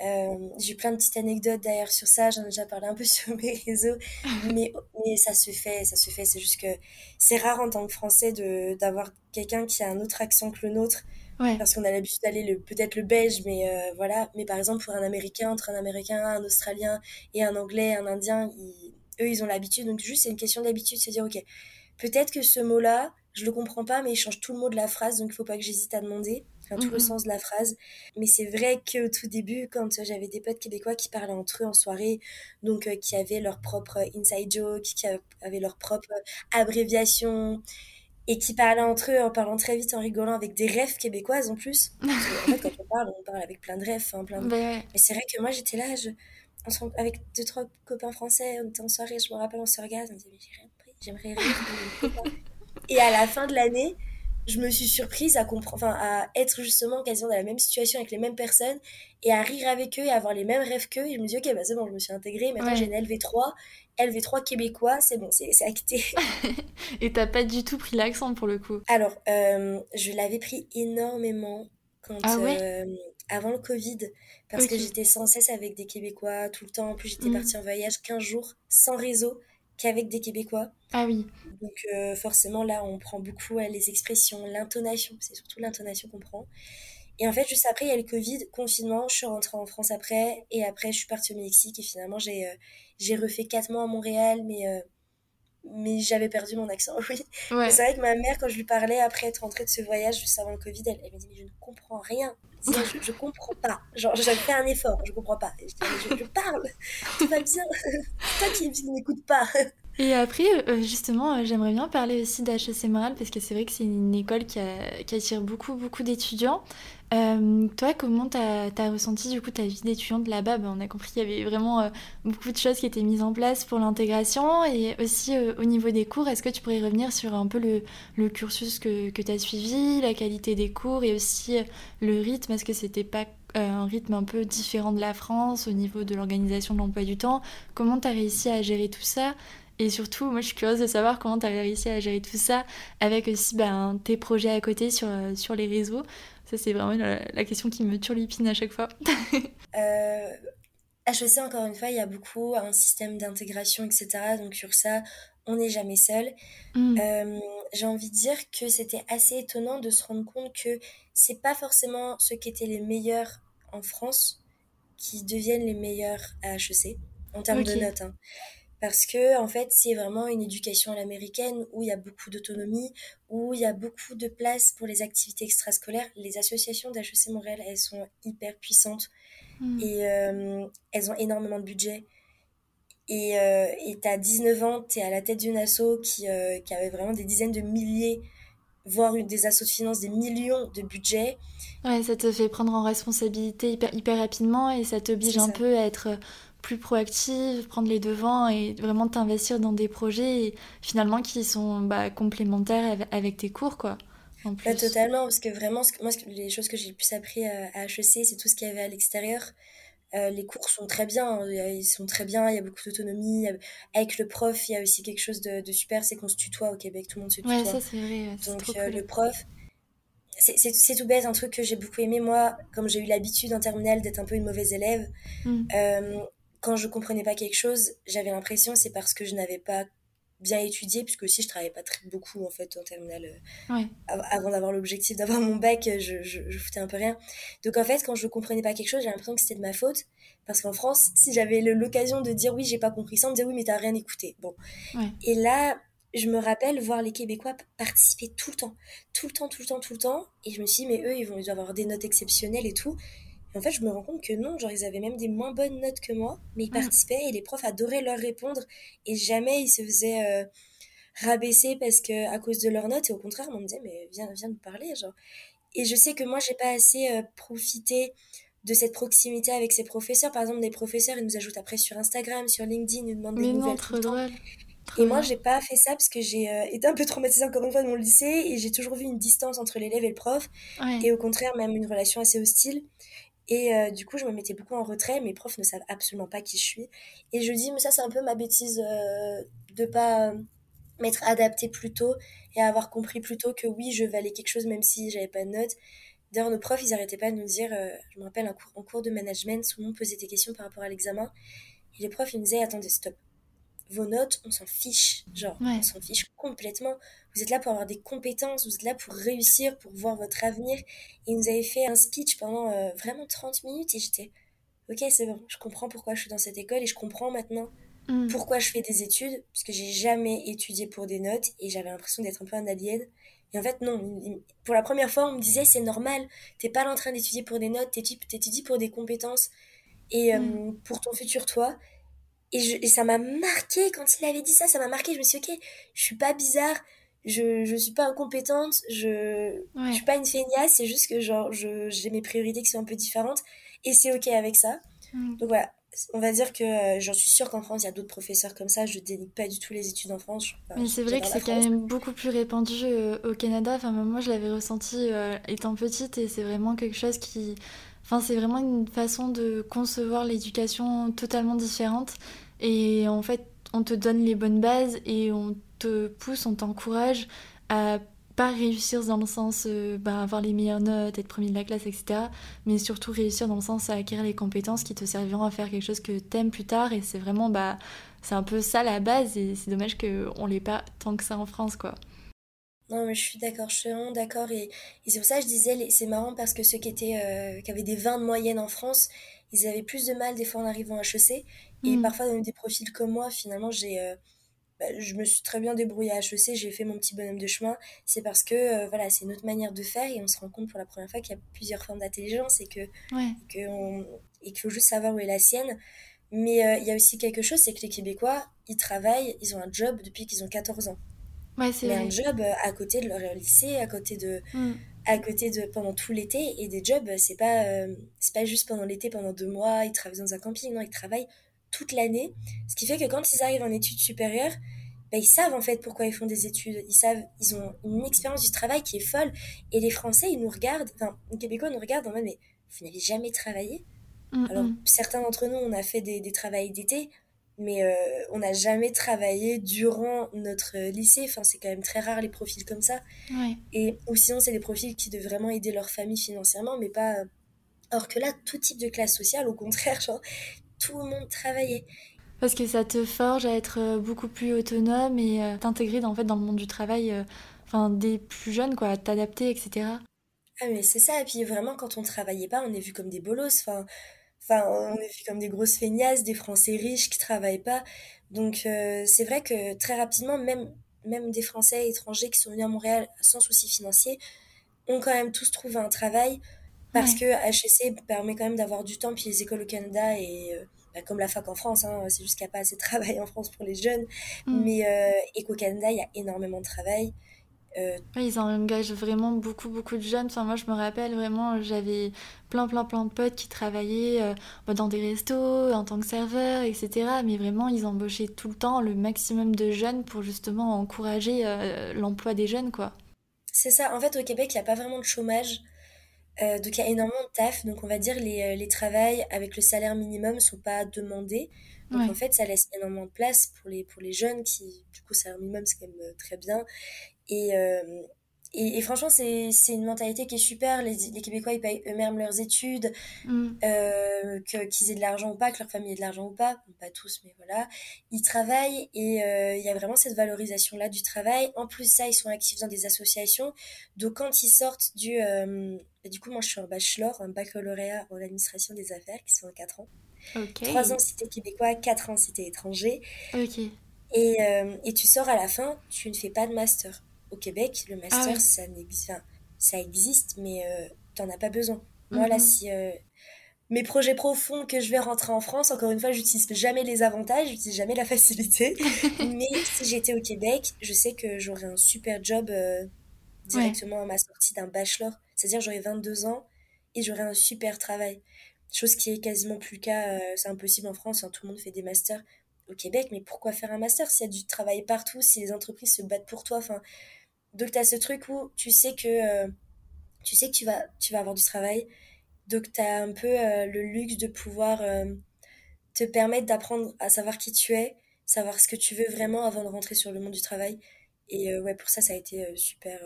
Euh, j'ai plein de petites anecdotes d'ailleurs sur ça, j'en ai déjà parlé un peu sur mes réseaux, mais, mais ça se fait, ça se fait. C'est juste que c'est rare en tant que Français d'avoir quelqu'un qui a un autre accent que le nôtre. Parce qu'on a l'habitude d'aller peut-être le belge, mais euh, voilà. Mais par exemple, pour un Américain, entre un Américain, un Australien et un Anglais, un Indien, eux, ils ont l'habitude. Donc juste, c'est une question d'habitude, se dire, ok, peut-être que ce mot-là, je le comprends pas, mais il change tout le mot de la phrase, donc il faut pas que j'hésite à demander, enfin, tout le mhm. sens de la phrase. Mais c'est vrai qu'au tout début, quand j'avais des potes québécois qui parlaient entre eux en soirée, donc euh, qui avaient leur propre inside joke, qui avaient leur propre abréviation, et qui parlaient entre eux en parlant très vite, en rigolant, avec des rêves québécoises en plus. en fait, quand on parle, on parle avec plein de rêves, hein, plein de... Mais c'est vrai que moi, j'étais là, je... avec deux, trois copains français, on était en soirée, je me rappelle, on se regarde, on me disait, mais j'aimerais rire. Et à la fin de l'année, je me suis surprise à comprendre, enfin, à être justement quasiment dans la même situation avec les mêmes personnes et à rire avec eux et avoir les mêmes rêves qu'eux. Et je me dis, ok, bah c'est bon, je me suis intégrée. Maintenant, j'ai une LV3, LV3 québécois, c'est bon, c'est acté. et t'as pas du tout pris l'accent pour le coup Alors, euh, je l'avais pris énormément quand, ah euh, avant le Covid, parce que j'étais sans cesse avec des Québécois tout le temps. En plus, j'étais mm. partie en voyage 15 jours sans réseau qu'avec des Québécois. Ah oui. Donc euh, forcément là on prend beaucoup les expressions, l'intonation, c'est surtout l'intonation qu'on prend. Et en fait juste après il y a le Covid, confinement, je suis rentrée en France après et après je suis partie au Mexique et finalement j'ai euh, j'ai refait quatre mois à Montréal mais euh, mais j'avais perdu mon accent, oui. C'est vrai que ma mère, quand je lui parlais après être rentrée de ce voyage juste avant le Covid, elle, elle m'a dit Mais je ne comprends rien. Je, je, comprends pas. Genre, j'avais fait un effort, je comprends pas. je, je, parle, tout va bien. toi qui n'écoute pas. Et après, euh, justement, euh, j'aimerais bien parler aussi d'HEC parce que c'est vrai que c'est une école qui, attire beaucoup, beaucoup d'étudiants. Euh, toi, comment tu as, ressenti du coup ta vie d'étudiante là-bas? Ben, On a compris qu'il y avait vraiment beaucoup de choses qui étaient mises en place pour l'intégration et aussi au niveau des cours. Est-ce que tu pourrais revenir sur un peu le, cursus que, que tu as suivi, la qualité des cours et aussi le rythme? Est-ce que c'était pas un rythme un peu différent de la France au niveau de l'organisation de l'emploi du temps? Comment tu as réussi à gérer tout ça? Et surtout, moi, je suis curieuse de savoir comment tu as réussi à gérer tout ça avec aussi ben, tes projets à côté sur, euh, sur les réseaux. Ça, c'est vraiment la, question qui me turlupine à chaque fois. euh, HEC, encore une fois, il y a beaucoup un système d'intégration, etc. Donc sur ça, on n'est jamais seul. Mm. Euh, j'ai envie de dire que c'était assez étonnant de se rendre compte que c'est pas forcément ceux qui étaient les meilleurs en France qui deviennent les meilleurs à HEC en termes de notes. Hein parce que en fait c'est vraiment une éducation à l'américaine où il y a beaucoup d'autonomie, où il y a beaucoup de place pour les activités extrascolaires. Les associations d'HEC Montréal, elles sont hyper puissantes hmm. et euh, elles ont énormément de budget. Et euh, tu as 19 ans, tu es à la tête d'une asso qui, euh, qui avait vraiment des dizaines de milliers, voire des assos de finances, des millions de budget. Ouais, ça te fait prendre en responsabilité hyper, hyper rapidement et ça t'oblige un peu à être plus proactive, prendre les devants et vraiment t'investir dans des projets finalement qui sont bah, complémentaires avec tes cours quoi. En plus. totalement, parce que vraiment, moi, les choses que j'ai le plus appris à HEC, c'est tout ce qu'il y avait à l'extérieur. Euh, les cours sont très bien, hein, ils sont très bien, il y a beaucoup d'autonomie. Avec le prof, il y a aussi quelque chose de, super, c'est qu'on se tutoie au Québec, tout le monde se tutoie. Ouais, ça c'est vrai. Donc euh, le prof, c'est tout bête, un truc que j'ai beaucoup aimé, moi, comme j'ai eu l'habitude en terminale d'être un peu une mauvaise élève, mm quand je comprenais pas quelque chose, j'avais l'impression c'est parce que je n'avais pas bien étudié, puisque aussi je travaillais pas très beaucoup en fait en terminale. Euh, avant d'avoir l'objectif d'avoir mon bac, je, je, foutais un peu rien. Donc en fait, quand je comprenais pas quelque chose, j'avais l'impression que c'était de ma faute. Parce qu'en France, si j'avais l'occasion de dire oui, j'ai pas compris ça, on me disait oui, mais t'as rien écouté. Bon. Et là, je me rappelle voir les Québécois participer tout le temps. Tout le temps, tout le temps, tout le temps. Et je me suis dit, mais eux, ils vont avoir des notes exceptionnelles et tout en fait, je me rends compte que non, genre, ils avaient même des moins bonnes notes que moi, mais ils participaient et les profs adoraient leur répondre et jamais ils se faisaient euh, rabaisser parce que à cause de leurs notes et au contraire, on me disait, mais viens, viens nous parler, genre. Et je sais que moi, j'ai pas assez euh, profité de cette proximité avec ses professeurs. Par exemple, des professeurs, ils nous ajoutent après sur Instagram, sur LinkedIn, ils nous demandent des nouvelles. non, trop drôle. Et moi, j'ai pas fait ça parce que j'ai euh, été un peu traumatisée encore une fois de mon lycée et j'ai toujours vu une distance entre l'élève et le prof. Et au contraire, même une relation assez hostile. Et euh, du coup, je me mettais beaucoup en retrait. Mes profs ne savent absolument pas qui je suis. Et je dis, mais ça, c'est un peu ma bêtise euh, de pas m'être adaptée plus tôt et avoir compris plus tôt que oui, je valais quelque chose même si j'avais pas de notes. D'ailleurs, nos profs, ils arrêtaient pas de nous dire, je me rappelle, en cours de management, tout le monde posait des questions par rapport à l'examen. Et les profs, ils me disaient, attendez, stop vos notes, on s'en fiche. Genre, on s'en fiche complètement. Vous êtes là pour avoir des compétences, vous êtes là pour réussir, pour voir votre avenir. Et nous avaient fait un speech pendant euh, vraiment 30 minutes et j'étais, ok, c'est bon, je comprends pourquoi je suis dans cette école et je comprends maintenant mm. pourquoi je fais des études, parce que j'ai jamais étudié pour des notes et j'avais l'impression d'être un peu un alien. Et en fait, non, pour la première fois, on me disait, c'est normal, t'es pas là en train d'étudier pour des notes, t'étudies pour des compétences et mm. euh, pour ton futur toi. Et, ça m'a marqué quand il avait dit ça, ça m'a marqué. Je me suis dit, ok, je suis pas bizarre, je, je suis pas incompétente, je, je suis pas une feignasse, c'est juste que genre, j'ai mes priorités qui sont un peu différentes et c'est ok avec ça. Mm. Donc voilà, on va dire que euh, j'en suis sûre qu'en France, il y a d'autres professeurs comme ça. Je dénigre pas du tout les études en France. Mais c'est vrai que c'est quand même beaucoup plus répandu euh, au Canada. Enfin, moi, je l'avais ressenti euh, étant petite et c'est vraiment quelque chose qui. Enfin, c'est vraiment une façon de concevoir l'éducation totalement différente. Et en fait, on te donne les bonnes bases et on te pousse, on t'encourage à pas réussir dans le sens euh, bah, avoir les meilleures notes, être premier de la classe, etc. Mais surtout réussir dans le sens à acquérir les compétences qui te serviront à faire quelque chose que t'aimes plus tard. Et c'est vraiment, bah, c'est un peu ça la base. Et c'est dommage qu'on l'ait pas tant que ça en France, quoi. Non, mais je suis d'accord, je suis vraiment d'accord. Et, c'est pour ça que je disais, c'est marrant parce que ceux qui, étaient, euh, qui avaient des 20 de moyenne en France, ils avaient plus de mal des fois en arrivant à HEC. Et mm. parfois, dans des profils comme moi, finalement, j'ai, euh, bah, je me suis très bien débrouillée à HEC, j'ai fait mon petit bonhomme de chemin. C'est parce que euh, voilà, c'est notre manière de faire et on se rend compte pour la première fois qu'il y a plusieurs formes d'intelligence et que, et qu'il faut juste savoir où est la sienne. Mais euh, il y a aussi quelque chose, c'est que les Québécois, ils travaillent, ils ont un job depuis qu'ils ont 14 ans. Ouais, c'est un job à côté de leur lycée, à côté de, mm. à côté de pendant tout l'été. Et des jobs, c'est pas, c'est pas juste pendant l'été, pendant deux mois, ils travaillent dans un camping. Non, ils travaillent toute l'année. Ce qui fait que quand ils arrivent en études supérieures, bah, ils savent en fait pourquoi ils font des études. Ils savent, ils ont une expérience du travail qui est folle. Et les Français, ils nous regardent, enfin, les Québécois nous regardent en mode, mais vous n'avez jamais travaillé? Alors, certains d'entre nous, on a fait des, des travails d'été, mais euh, on n'a jamais travaillé durant notre lycée. Enfin, c'est quand même très rare les profils comme ça. Et, ou sinon, c'est des profils qui devaient vraiment aider leur famille financièrement, mais pas. Or que là, tout type de classe sociale, au contraire, genre, tout le monde travaillait. Parce que ça te forge à être euh, beaucoup plus autonome et euh, t'intégrer en fait dans le monde du travail, euh, enfin des plus jeunes quoi, t'adapter, etc. Ah mais c'est ça, et puis vraiment quand on travaillait pas, on est vu comme des bolos, enfin, enfin on est vu comme des grosses feignasses, des Français riches qui travaillent pas. Donc c'est vrai que très rapidement, même, même des Français étrangers qui sont venus à Montréal sans souci financier, ont quand même tous trouvé un travail parce que HEC permet quand même d'avoir du temps, puis les écoles au Canada, et euh, bah, comme la fac en France, hein, c'est juste qu'il n'y a pas assez de travail en France pour les jeunes, mm. mais euh, et qu'au Canada, il y a énormément de travail. Euh, ils engagent vraiment beaucoup, beaucoup de jeunes. Enfin, moi, je me rappelle vraiment, j'avais plein, plein, plein de potes qui travaillaient bah, dans des restos, en tant que serveur, etc. Mais vraiment, ils embauchaient tout le temps le maximum de jeunes pour justement encourager l'emploi des jeunes, quoi. C'est ça. En fait, au Québec, il n'y a pas vraiment de chômage. Euh, donc il y a énormément de taf, donc on va dire les, euh, les travails avec le salaire minimum sont pas demandés. Donc en fait ça laisse énormément de place pour les, pour les jeunes qui, du coup, salaire minimum c'est quand même euh, très bien. Et, et, franchement, c'est, une mentalité qui est super. Les, les Québécois, ils payent eux-mêmes leurs études, mm. euh, qu'ils aient de l'argent ou pas, que leur famille ait de l'argent ou pas. pas tous, mais voilà. Ils travaillent et euh, il y a vraiment cette valorisation-là du travail. En plus ça, ils sont actifs dans des associations. Donc quand ils sortent du... Euh, du coup, moi, je suis en bachelor, un baccalauréat en administration des affaires, qui sont en 4 ans. Trois ans si t'es québécois, 4 ans t'es étranger. Et, et tu sors à la fin, tu ne fais pas de master au Québec, le master, ah ça, existe, ça existe, mais euh, tu n'en as pas besoin. Moi, là, mhm. si euh, mes projets profonds que je vais rentrer en France, encore une fois, j'utilise jamais les avantages, j'utilise jamais la facilité. mais si j'étais au Québec, je sais que j'aurais un super job euh, directement à ma sortie d'un bachelor. C'est-à-dire, j'aurais 22 ans et j'aurais un super travail. chose qui est quasiment plus le cas, c'est impossible en France, hein, tout le monde fait des masters au Québec, mais pourquoi faire un master s'il y a du travail partout, si les entreprises se battent pour toi, enfin, donc tu as ce truc où tu sais que tu sais que tu vas, tu vas avoir du travail. Donc, tu as un peu euh, le luxe de pouvoir euh, te permettre d'apprendre à savoir qui tu es, savoir ce que tu veux vraiment avant de rentrer sur le monde du travail. Et euh, ouais, pour ça, ça a été super.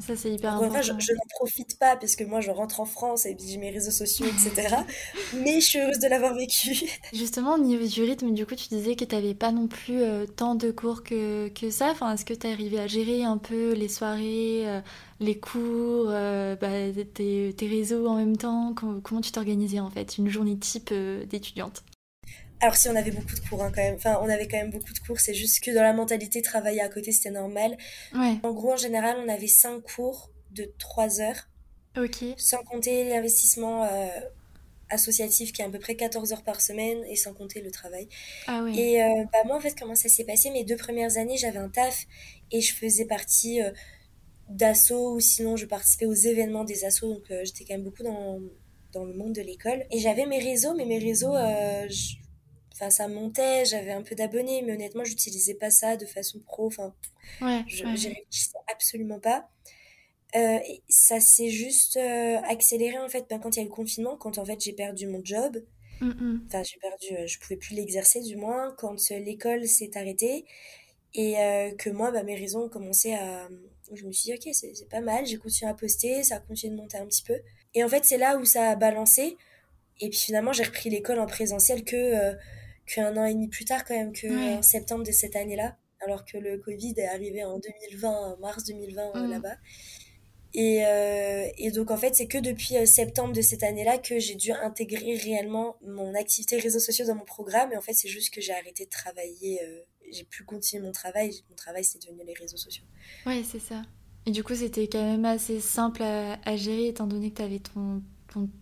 Ça, c'est hyper important. je, je n'en profite pas parce que moi, je rentre en France et puis j'ai mes réseaux sociaux, etc. mais je suis heureuse de l'avoir vécu. Justement, au niveau du rythme, du coup, tu disais que tu n'avais pas non plus tant de cours que, que ça. Enfin, Est-ce que tu es arrivé à gérer un peu les soirées les cours, euh, bah, tes, réseaux en même temps? Comment, tu t'organisais en fait une journée type euh, d'étudiante? Alors si on avait beaucoup de cours hein, quand même, enfin on avait quand même beaucoup de cours, c'est juste que dans la mentalité travailler à côté c'était normal. En gros en général on avait 5 cours de 3 heures. Ok. Sans compter l'investissement euh, associatif qui est à peu près 14 heures par semaine et sans compter le travail. Ah oui. Et bah, moi en fait comment ça s'est passé, mes deux premières années j'avais un taf et je faisais partie d'assaut ou sinon je participais aux événements des assos donc euh, j'étais quand même beaucoup dans, dans le monde de l'école et j'avais mes réseaux mais mes réseaux euh, enfin ça montait j'avais un peu d'abonnés mais honnêtement j'utilisais pas ça de façon pro. Enfin ouais, je réfléchissais absolument pas. Euh, et ça s'est juste accéléré en fait. Ben, quand il y a eu le confinement quand en fait j'ai perdu mon job enfin j'ai perdu je pouvais plus l'exercer du moins quand l'école s'est arrêtée. Et que moi bah, mes réseaux ont commencé à je me suis dit, ok, c'est pas mal, j'ai continué à poster, ça a continué de monter un petit peu. Et en fait, c'est là où ça a balancé. Et puis finalement, j'ai repris l'école en présentiel que euh, qu'un an et demi plus tard, quand même, que en septembre de cette année-là, alors que le Covid est arrivé en 2020, mars 2020 euh, mm. là-bas. Et, euh, et, donc, en fait, c'est que depuis septembre de cette année-là que j'ai dû intégrer réellement mon activité réseaux sociaux dans mon programme. Et en fait, c'est juste que j'ai arrêté de travailler j'ai pu continuer mon travail. Mon travail, c'est devenu les réseaux sociaux. Ouais, c'est ça. Et du coup, c'était quand même assez simple à, gérer, étant donné que tu avais ton,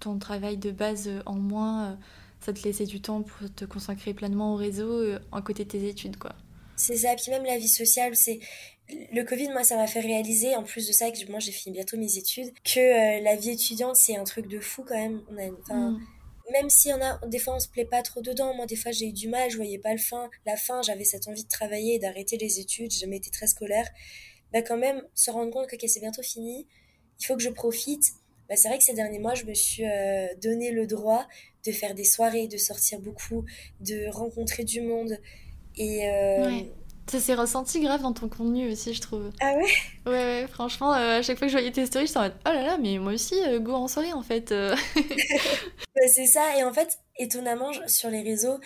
ton, travail de base en moins. Euh, ça te laissait du temps pour te consacrer pleinement au réseau euh, en côté de tes études, quoi. C'est ça. Puis même la vie sociale, c'est le Covid, moi, ça m'a fait réaliser, en plus de ça, que moi, j'ai fini bientôt mes études, que euh, la vie étudiante, c'est un truc de fou quand même. On a une, mm même si on a des fois on se plaît pas trop dedans moi des fois j'ai eu du mal je voyais pas le fin la fin j'avais cette envie de travailler et d'arrêter les études j'ai jamais été très scolaire bah quand même se rendre compte que c'est bientôt fini il faut que je profite bah c'est vrai que ces derniers mois je me suis euh, donné le droit de faire des soirées de sortir beaucoup de rencontrer du monde et euh, ça s'est ressenti grave dans ton contenu aussi, je trouve. Ah ouais? Ouais, ouais, franchement, euh, à chaque fois que je voyais tes stories, je en mode oh là là, mais moi aussi, euh, go en soirée en fait. Euh. bah, c'est ça, et en fait, étonnamment, sur les réseaux,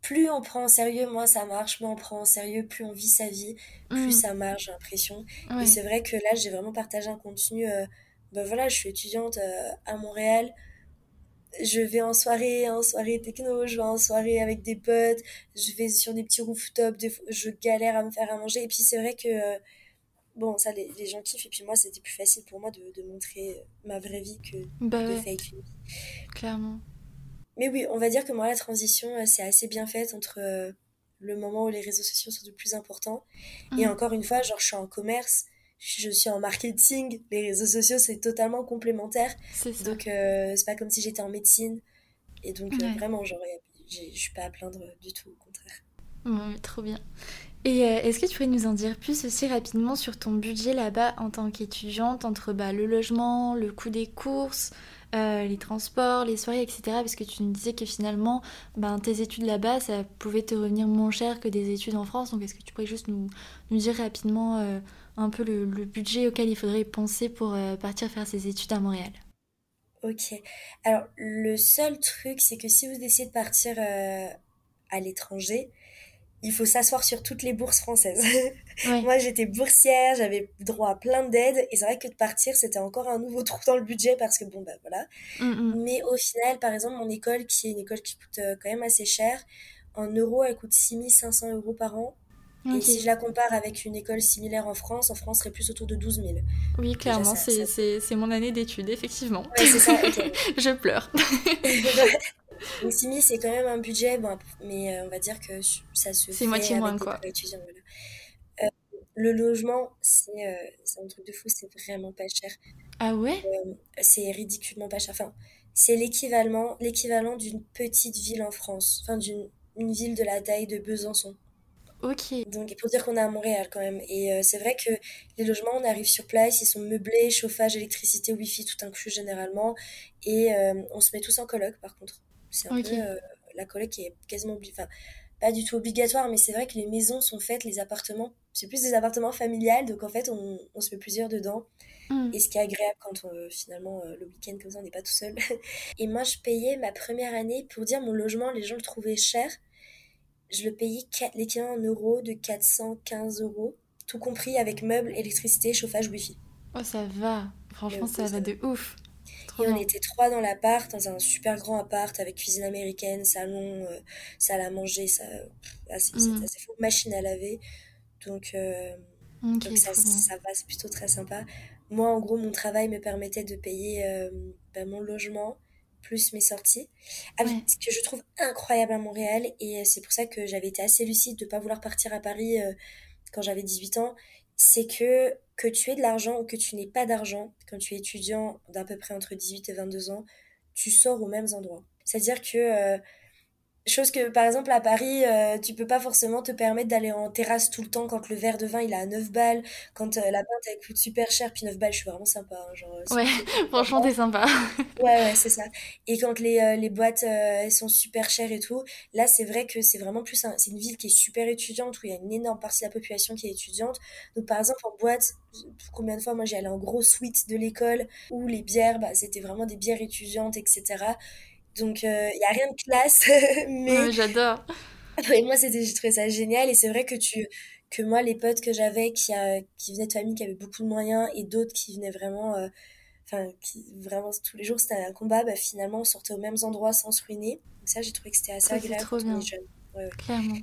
plus on prend en sérieux, moins ça marche, moins on prend en sérieux, plus on vit sa vie, plus mm. ça marche, j'ai l'impression. Et c'est vrai que là, j'ai vraiment partagé un contenu. ben voilà, je suis étudiante à Montréal je vais en soirée, en soirée techno, je vais en soirée avec des potes, je vais sur des petits rooftops, je galère à me faire à manger. Et puis c'est vrai que, euh, bon, ça, les, les, gens kiffent. Et puis moi, c'était plus facile pour moi de, de montrer ma vraie vie que bah de fake Clairement. Mais oui, on va dire que moi, la transition, euh, c'est assez bien faite entre euh, le moment où les réseaux sociaux sont le plus important. Et mmh. encore une fois, genre, je suis en commerce je suis en marketing, les réseaux sociaux c'est totalement complémentaire. Donc euh, c'est pas comme si j'étais en médecine. Et donc euh, vraiment, genre, je suis pas à plaindre du tout, au contraire. trop bien. Et euh, est-ce que tu pourrais nous en dire plus aussi rapidement sur ton budget là-bas en tant qu'étudiante, entre bah, le logement, le coût des courses, les transports, les soirées, etc. Parce que tu nous disais que finalement, ben, tes études là-bas, ça pouvait te revenir moins cher que des études en France. Donc est-ce que tu pourrais juste nous, nous dire rapidement un peu le, budget auquel il faudrait penser pour euh, partir faire ses études à Montréal Ok. Alors, le seul truc, c'est que si vous décidez de partir euh, à l'étranger, il faut s'asseoir sur toutes les bourses françaises. Moi, j'étais boursière, j'avais droit à plein d'aides, et c'est vrai que de partir, c'était encore un nouveau trou dans le budget parce que bon, bah voilà. Mm, mm. Mais au final, par exemple, mon école, qui est une école qui coûte euh, quand même assez cher, en euros, elle coûte 6500 euros par an. Et si je la compare avec une école similaire en France, en France serait plus autour de 12 000. Oui, clairement, c'est mon année d'études, effectivement. Ouais, ça, je pleure. Donc 6 000, c'est quand même un budget, bon, mais euh, on va dire que ça se C'est moitié moins, quoi. Euh, Le logement, c'est un truc de fou, c'est vraiment pas cher. Ah ouais? C'est ridiculement pas cher. Enfin, c'est l'équivalent l'équivalent d'une petite ville en France, enfin d'une une ville de la taille de Besançon. Ok. Donc, pour dire qu'on est à Montréal quand même. Et euh, c'est vrai que les logements, on arrive sur place, ils sont meublés, chauffage, électricité, wifi, tout inclus généralement. Et euh, on se met tous en coloc par contre. C'est un peu euh, la coloc qui est quasiment enfin, pas du tout obligatoire, mais c'est vrai que les maisons sont faites, les appartements, c'est plus des appartements familiales, donc en fait on, on se met plusieurs dedans. Mm. Et ce qui est agréable quand finalement le week-end comme ça on n'est pas tout seul. et moi je payais ma première année, pour dire mon logement, les gens le trouvaient cher je le payais l'équivalent en euros de 415 euros, tout compris avec meubles, électricité, chauffage, wifi. Oh, ça va. Franchement, ça va de ouf. et on était trois dans l'appart, dans un super grand appart avec cuisine américaine, salon, euh, salle à manger, ça, mm. assez fou, machine à laver. Donc, euh, ça, ça, va, c'est plutôt très sympa. Moi, en gros, mon travail me permettait de payer euh, ben, mon logement, plus mes sorties. Ah ce que je trouve incroyable à Montréal, et euh, c'est pour ça que j'avais été assez lucide de ne pas vouloir partir à Paris euh, quand j'avais 18 ans, c'est que que tu aies de l'argent ou que tu n'aies pas d'argent, quand tu es étudiant d'à peu près entre 18 et 22 ans, tu sors aux mêmes endroits. C'est-à-dire que euh, Chose que, par exemple, à Paris, euh, tu peux pas forcément te permettre d'aller en terrasse tout le temps quand le verre de vin il a à 9 balles, quand euh, la pinte elle coûte super cher, puis 9 balles, je suis vraiment sympa. Hein, genre, ouais, franchement, t'es sympa. ouais, ouais, c'est ça. Et quand les, euh, les boîtes elles sont super chères et tout, là, c'est vrai que c'est vraiment plus. c'est une ville qui est super étudiante, où il y a une énorme partie de la population qui est étudiante. Donc, par exemple, en boîte, combien de fois moi j'ai allé en gros suite de l'école, où les bières, bah, c'était vraiment des bières étudiantes, etc. Donc, il euh, n'y a rien de classe, mais... j'adore. Et moi, c'était, j'ai trouvé ça génial. Et c'est vrai que tu, que moi, les potes que j'avais qui, a, qui venaient de familles qui avaient beaucoup de moyens et d'autres qui venaient vraiment, euh, enfin, qui vraiment tous les jours c'était un combat, bah, finalement, on sortait aux mêmes endroits sans se ruiner. Donc ça, j'ai trouvé que c'était assez agréable. Trop bien. Clairement.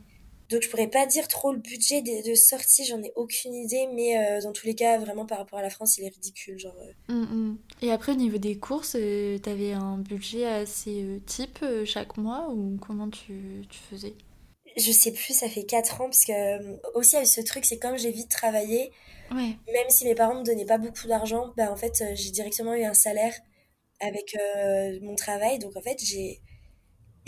Donc je pourrais pas dire trop le budget de, de sortie, j'en ai aucune idée, mais euh, dans tous les cas, vraiment par rapport à la France, il est ridicule. Genre, euh. mm, mm. Et après, au niveau des courses, euh, t'avais un budget assez type chaque mois ou comment tu, tu, faisais? Je sais plus, ça fait 4 ans, parce que aussi avec ce truc, c'est comme j'ai vite travaillé, ouais. même si mes parents me donnaient pas beaucoup d'argent, bah en fait, j'ai directement eu un salaire avec mon travail, donc en fait, j'ai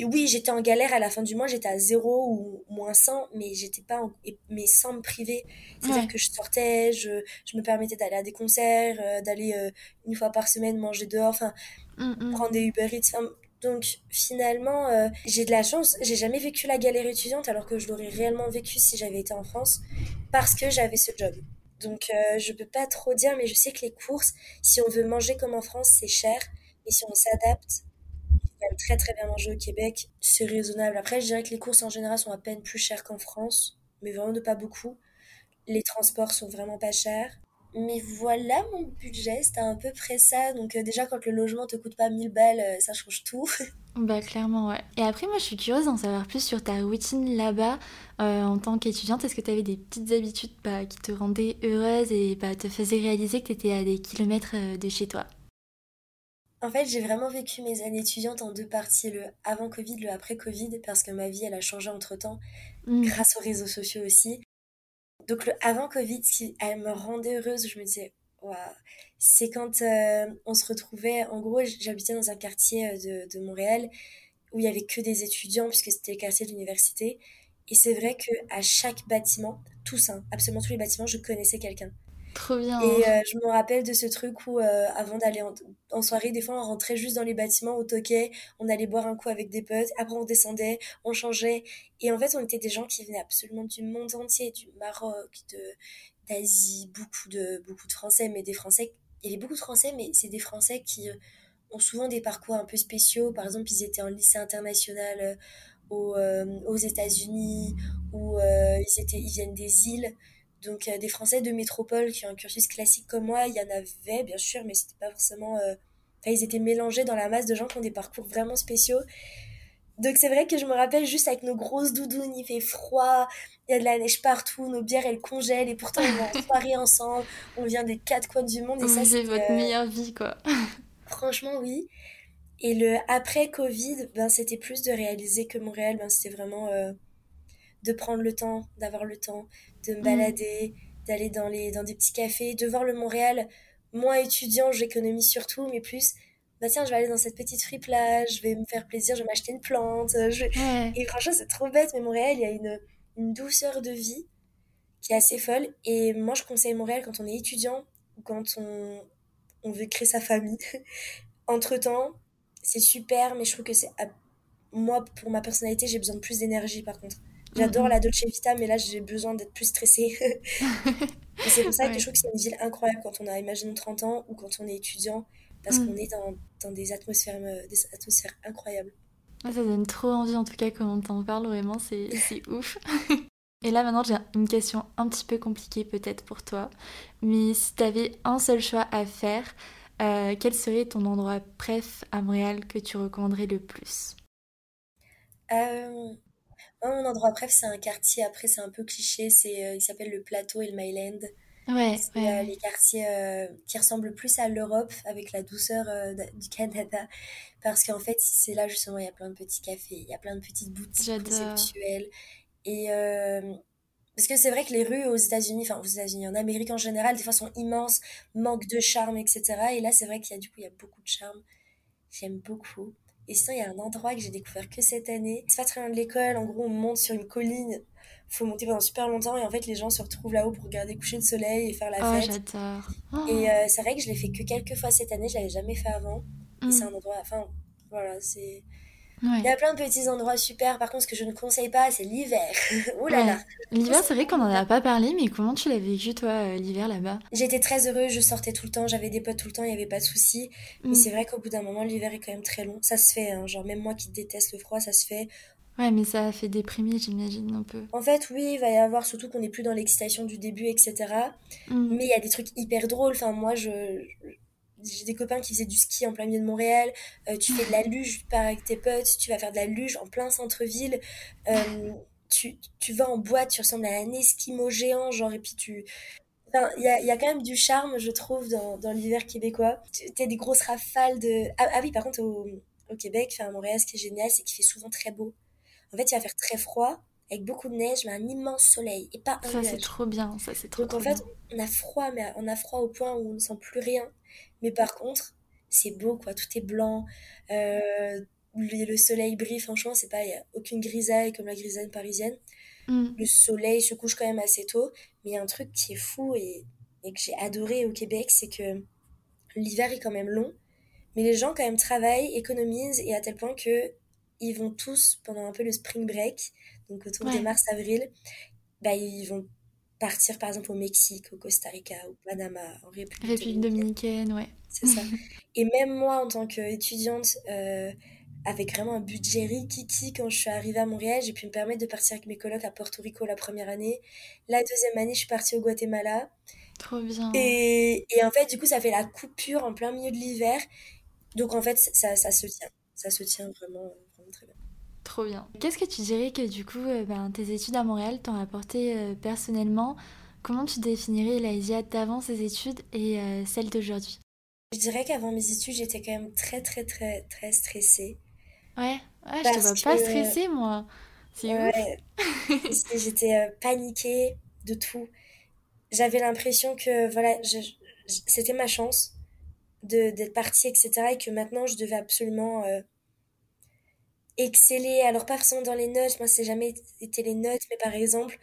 oui, j'étais en galère à la fin du mois, j'étais à 0 ou moins 100, mais j'étais pas en... mais sans me priver. C'est-à-dire que je sortais, je, je me permettais d'aller à des concerts, euh, d'aller euh, une fois par semaine manger dehors, enfin, mm, mm. prendre des Uber Eats. donc finalement, euh, j'ai de la chance, j'ai jamais vécu la galère étudiante alors que je l'aurais réellement vécu si j'avais été en France parce que j'avais ce job. Donc je peux pas trop dire, mais je sais que les courses, si on veut manger comme en France, c'est cher. Et si on s'adapte, très très bien manger au Québec. C'est raisonnable. Après, je dirais que les courses en général sont à peine plus chères qu'en France, mais vraiment de pas beaucoup. Les transports sont vraiment pas chers. Mais voilà mon budget, c'était à peu près ça. Donc euh, déjà quand le logement te coûte pas 1000 balles, euh, ça change tout. bah clairement ouais. Et après moi je suis curieuse d'en savoir plus sur ta routine là-bas euh, en tant qu'étudiante. Est-ce que tu avais des petites habitudes bah, qui te rendaient heureuse et bah, te faisaient réaliser que tu étais à des kilomètres de chez toi? En fait, j'ai vraiment vécu mes années étudiantes en deux parties, le avant Covid, le après Covid, parce que ma vie, elle a changé entre-temps, mm. grâce aux réseaux sociaux aussi. Donc le avant Covid, qui elle me rendait heureuse, je me disais, waouh, c'est quand euh, on se retrouvait, en gros, j'habitais dans un quartier euh, de, Montréal où il y avait que des étudiants, puisque c'était le quartier de l'université. Et c'est vrai que à chaque bâtiment, tous, hein, absolument tous les bâtiments, je connaissais quelqu'un. Trop bien. Et euh, je me rappelle de ce truc où, euh, avant d'aller en, soirée, des fois on rentrait juste dans les bâtiments, au toquait, on allait boire un coup avec des potes, après on descendait, on changeait. Et en fait, on était des gens qui venaient absolument du monde entier, du Maroc, de d'Asie, beaucoup de, beaucoup de Français, mais des Français. Il y avait beaucoup de Français, mais c'est des Français qui euh, ont souvent des parcours un peu spéciaux. Par exemple, ils étaient en lycée international aux, aux États-Unis, ou ils, étaient, ils viennent des îles. Donc des Français de métropole qui ont un cursus classique comme moi, il y en avait bien sûr, mais c'était pas forcément... Euh, enfin, ils étaient mélangés dans la masse de gens qui ont des parcours vraiment spéciaux. Donc c'est vrai que je me rappelle juste avec nos grosses doudounes, il fait froid, il y a de la neige partout, nos bières elles congèlent et pourtant on va en soirée ensemble, on vient des quatre coins du monde et ça c'est votre meilleure vie quoi. Franchement oui. Et le après Covid, ben c'était plus de réaliser que Montréal, ben c'était vraiment euh, de prendre le temps, d'avoir le temps, de me mm. balader, d'aller dans, les, dans des petits cafés, de voir le Montréal moins étudiant, j'économise surtout, mais plus, bah tiens, je vais aller dans cette petite fripe-là, je vais me faire plaisir, je vais m'acheter une plante. Et franchement, c'est trop bête, mais Montréal, il y a une, une douceur de vie qui est assez folle. Et moi, je conseille Montréal quand on est étudiant ou quand on, on veut créer sa famille. Entre-temps, c'est super, mais je trouve que c'est... Moi, pour ma personnalité, j'ai besoin de plus d'énergie, par contre. J'adore la Dolce Vita, mais là, j'ai besoin d'être plus stressée. c'est pour ça que je trouve que c'est une ville incroyable quand on a, imaginons, 30 ans ou quand on est étudiant, parce mm. qu'on est dans, dans, des, atmosphères, euh, des atmosphères incroyables. ça donne trop envie, en tout cas, quand on t'en parle, vraiment, c'est ouf. Et là maintenant j'ai une question un petit peu compliquée peut-être pour toi, mais si tu avais un seul choix à faire, euh, quel serait ton endroit préf à Montréal que tu recommanderais le plus? Euh, Mon endroit préf c'est un quartier, après c'est un peu cliché, c'est euh, il s'appelle le Plateau et le Myland. Ouais, c'est les quartiers qui ressemblent plus à l'Europe avec la douceur du Canada parce qu'en fait c'est là justement il y a plein de petits cafés, il y a plein de petites boutiques conceptuelles et euh, parce que c'est vrai que les rues aux États-Unis, enfin aux États-Unis, en Amérique en général, des fois sont immenses, manquent de charme, etc. Et là, c'est vrai qu'il y a du coup, il y a beaucoup de charme. J'aime beaucoup. Et sinon, il y a un endroit que j'ai découvert que cette année. C'est pas très loin de l'école. En gros, on monte sur une colline. Faut monter pendant super longtemps. Et en fait, les gens se retrouvent là-haut pour regarder coucher le soleil et faire la oh, fête. j'adore. Et euh, c'est vrai que je l'ai fait que quelques fois cette année. Je l'avais jamais fait avant. Et mm. c'est un endroit. Enfin, voilà, c'est il y a plein de petits endroits super. Par contre, ce que je ne conseille pas, c'est l'hiver. Ouh là là. L'hiver, c'est vrai qu'on n'en a pas parlé, mais comment tu l'as vécu, toi, euh, l'hiver là-bas? J'étais très heureuse, je sortais tout le temps, j'avais des potes tout le temps, il n'y avait pas de soucis. Mais mm. c'est vrai qu'au bout d'un moment, l'hiver est quand même très long. Ça se fait, hein. genre même moi qui déteste le froid, ça se fait. Ouais, mais ça a fait déprimer, j'imagine, un peu. En fait, oui, il va y avoir, surtout qu'on n'est plus dans l'excitation du début, etc. Mm. Mais il y a des trucs hyper drôles. Enfin, moi, je, j'ai des copains qui faisaient du ski en plein milieu de Montréal. Euh, tu fais de la luge, tu pars avec tes potes, tu vas faire de la luge en plein centre-ville. Euh, tu, tu, vas en boîte, tu ressembles à un esquimau géant, genre, et puis tu. Enfin, il y a, y a, quand même du charme, je trouve, dans, dans l'hiver québécois. Tu as des grosses rafales de. Ah, ah, oui, par contre, au, au Québec, enfin, à Montréal, ce qui est génial, c'est qu'il fait souvent très beau. En fait, il va faire très froid, avec beaucoup de neige, mais un immense soleil, et pas un Ça, c'est trop bien, ça, c'est trop Donc, en fait, on a froid, mais on a froid au point où on ne sent plus rien. Mais par contre, c'est beau, quoi. Tout est blanc. Euh, le, soleil brille, franchement, c'est pas, il a aucune grisaille comme la grisaille parisienne. Mm. Le soleil se couche quand même assez tôt. Mais il y a un truc qui est fou et, et que j'ai adoré au Québec, c'est que l'hiver est quand même long. Mais les gens, quand même, travaillent, économisent et à tel point que ils vont tous, pendant un peu le spring break, donc autour de mars-avril, bah, ils vont partir par exemple au Mexique, au Costa Rica, au Panama, en République, République dominicaine, ouais. C'est ça. Et même moi, en tant qu'étudiante, euh, avec vraiment un budget rikiki, quand je suis arrivée à Montréal, j'ai pu me permettre de partir avec mes colocs à Porto Rico la première année. La deuxième année, je suis partie au Guatemala. Trop bien. Et, et en fait, du coup, ça fait la coupure en plein milieu de l'hiver. Donc en fait, ça, ça se tient. Ça se tient vraiment, bien. Trop bien. Qu'est-ce que tu dirais que du coup, euh, ben, tes études à Montréal t'ont apporté euh, personnellement? Comment tu définirais l'Aïsia d'avant ces études et euh, celle d'aujourd'hui? Je dirais qu'avant mes études, j'étais quand même très très très très stressée. Ouais, ouais je te vois pas stressée moi. C'est ouais, j'étais paniquée de tout. J'avais l'impression que voilà, c'était ma chance d'être partie, etc. Et que maintenant, je devais absolument exceller, alors pas forcément dans les notes, moi c'est jamais été les notes, mais par exemple,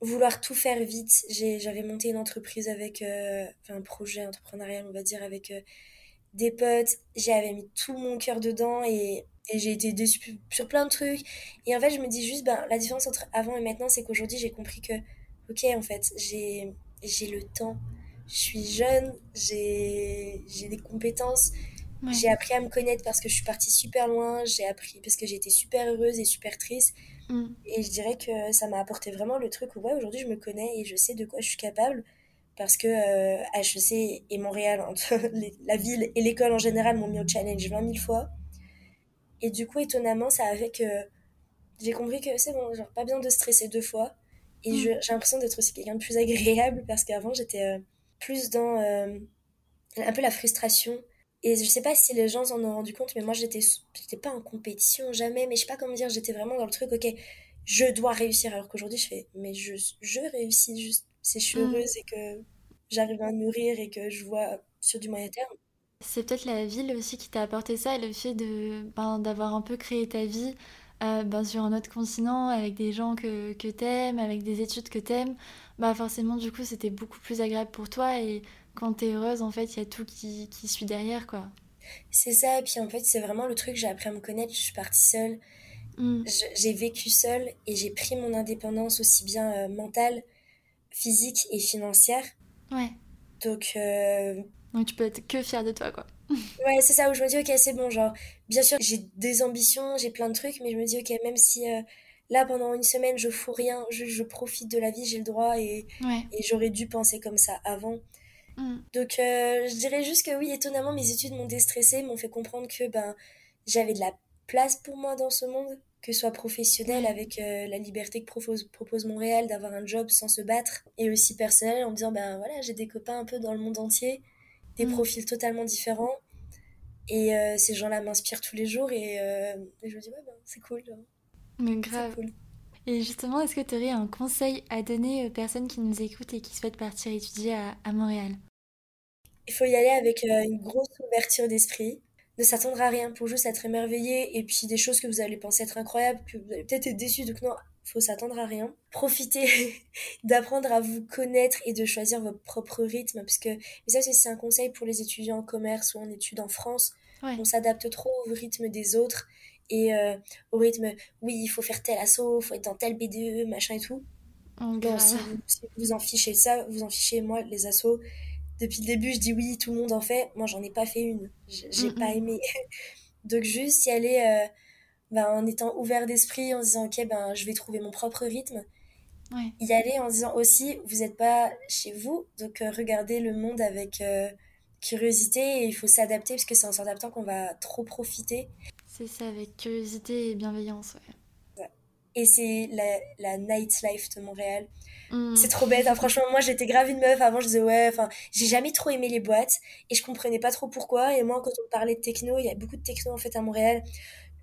vouloir tout faire vite. J'avais monté une entreprise avec, euh, enfin un projet entrepreneurial on va dire, avec euh, des potes, j'avais mis tout mon cœur dedans et, j'ai été déçue sur plein de trucs. Et en fait je me dis juste, ben, la différence entre avant et maintenant c'est qu'aujourd'hui j'ai compris que, ok en fait, j'ai le temps, je suis jeune, j'ai des compétences, j'ai appris à me connaître parce que je suis partie super loin, j'ai appris parce que été super heureuse et super triste. Mm. Et je dirais que ça m'a apporté vraiment le truc où ouais, aujourd'hui je me connais et je sais de quoi je suis capable parce que euh, HEC et Montréal, entre la ville et l'école en général, m'ont mis au challenge 20 000 fois. Et du coup, étonnamment, ça a fait que j'ai compris que c'est bon, genre pas besoin de stresser deux fois. Et mm. j'ai l'impression d'être aussi quelqu'un de plus agréable parce qu'avant j'étais euh, plus dans euh, un peu la frustration et je sais pas si les gens s'en ont rendu compte, mais moi, j'étais, j'étais pas en compétition, jamais, mais je sais pas comment dire, j'étais vraiment dans le truc, ok, je dois réussir, alors qu'aujourd'hui, je fais, mais je, je réussis juste si je suis Mm. heureuse et que j'arrive à me nourrir et que je vois sur du moyen terme. C'est peut-être la ville aussi qui t'a apporté ça, le fait de ben, d'avoir un peu créé ta vie euh, ben, sur un autre continent, avec des gens que, que t'aimes, avec des études que t'aimes. Bah forcément, du coup, c'était beaucoup plus agréable pour toi et quand t'es heureuse, en fait, il y a tout qui, qui suit derrière, quoi. C'est ça, et puis en fait, c'est vraiment le truc, j'ai appris à me connaître, je suis partie seule, Mm. J'ai vécu seule et j'ai pris mon indépendance aussi bien euh, mentale, physique et financière. Ouais. Donc, euh, Donc tu peux être que fière de toi, quoi. ouais, c'est ça où je me dis, ok, c'est bon, genre, bien sûr, j'ai des ambitions, j'ai plein de trucs, mais je me dis, ok, même si euh, là, pendant une semaine, je fous rien, je profite de la vie, j'ai le droit et, Ouais. et j'aurais dû penser comme ça avant. Mm. Donc, euh, je dirais juste que oui, étonnamment, mes études m'ont déstressée, m'ont fait comprendre que ben, j'avais de la place pour moi dans ce monde, que ce soit professionnel avec euh, la liberté que propose, propose Montréal d'avoir un job sans se battre, et aussi personnel en me disant, ben voilà, j'ai des copains un peu dans le monde entier, des Mm. profils totalement différents, et euh, ces gens-là m'inspirent tous les jours, et, et je me dis, ouais, ben, c'est cool, genre, Mais grave. cool. Et justement, est-ce que tu aurais un conseil à donner aux personnes qui nous écoutent et qui souhaitent partir étudier à, à Montréal? Il faut y aller avec euh, une grosse ouverture d'esprit, ne s'attendre à rien pour juste être émerveillé et puis des choses que vous allez penser être incroyables, que vous allez peut-être être déçu, donc non, faut s'attendre à rien. Profitez d'apprendre à vous connaître et de choisir votre propre rythme, parce que, mais ça c'est un conseil pour les étudiants en commerce ou en études en France, Ouais. on s'adapte trop au rythme des autres et euh, au rythme, oui, il faut faire tel assaut, il faut être dans tel BDE, machin et tout. Oh, Non, si vous, si vous en fichez ça, vous en fichez, moi, les assos, depuis le début, je dis oui, tout le monde en fait. Moi, j'en ai pas fait une. J'ai pas aimé. Donc, juste y aller euh, ben, en étant ouvert d'esprit, en se disant, ok, ben, je vais trouver mon propre rythme. Ouais. Y aller en se disant aussi, vous n'êtes pas chez vous, donc euh, regardez le monde avec euh, curiosité et il faut s'adapter parce que c'est en s'adaptant qu'on va trop profiter. C'est ça, avec curiosité et bienveillance, ouais. Et c'est la, la nightlife de Montréal. Mm. C'est trop bête, hein. Franchement, moi j'étais grave une meuf. Avant, je disais ouais, enfin, j'ai jamais trop aimé les boîtes et je comprenais pas trop pourquoi. Et moi, quand on parlait de techno, il y a beaucoup de techno en fait à Montréal.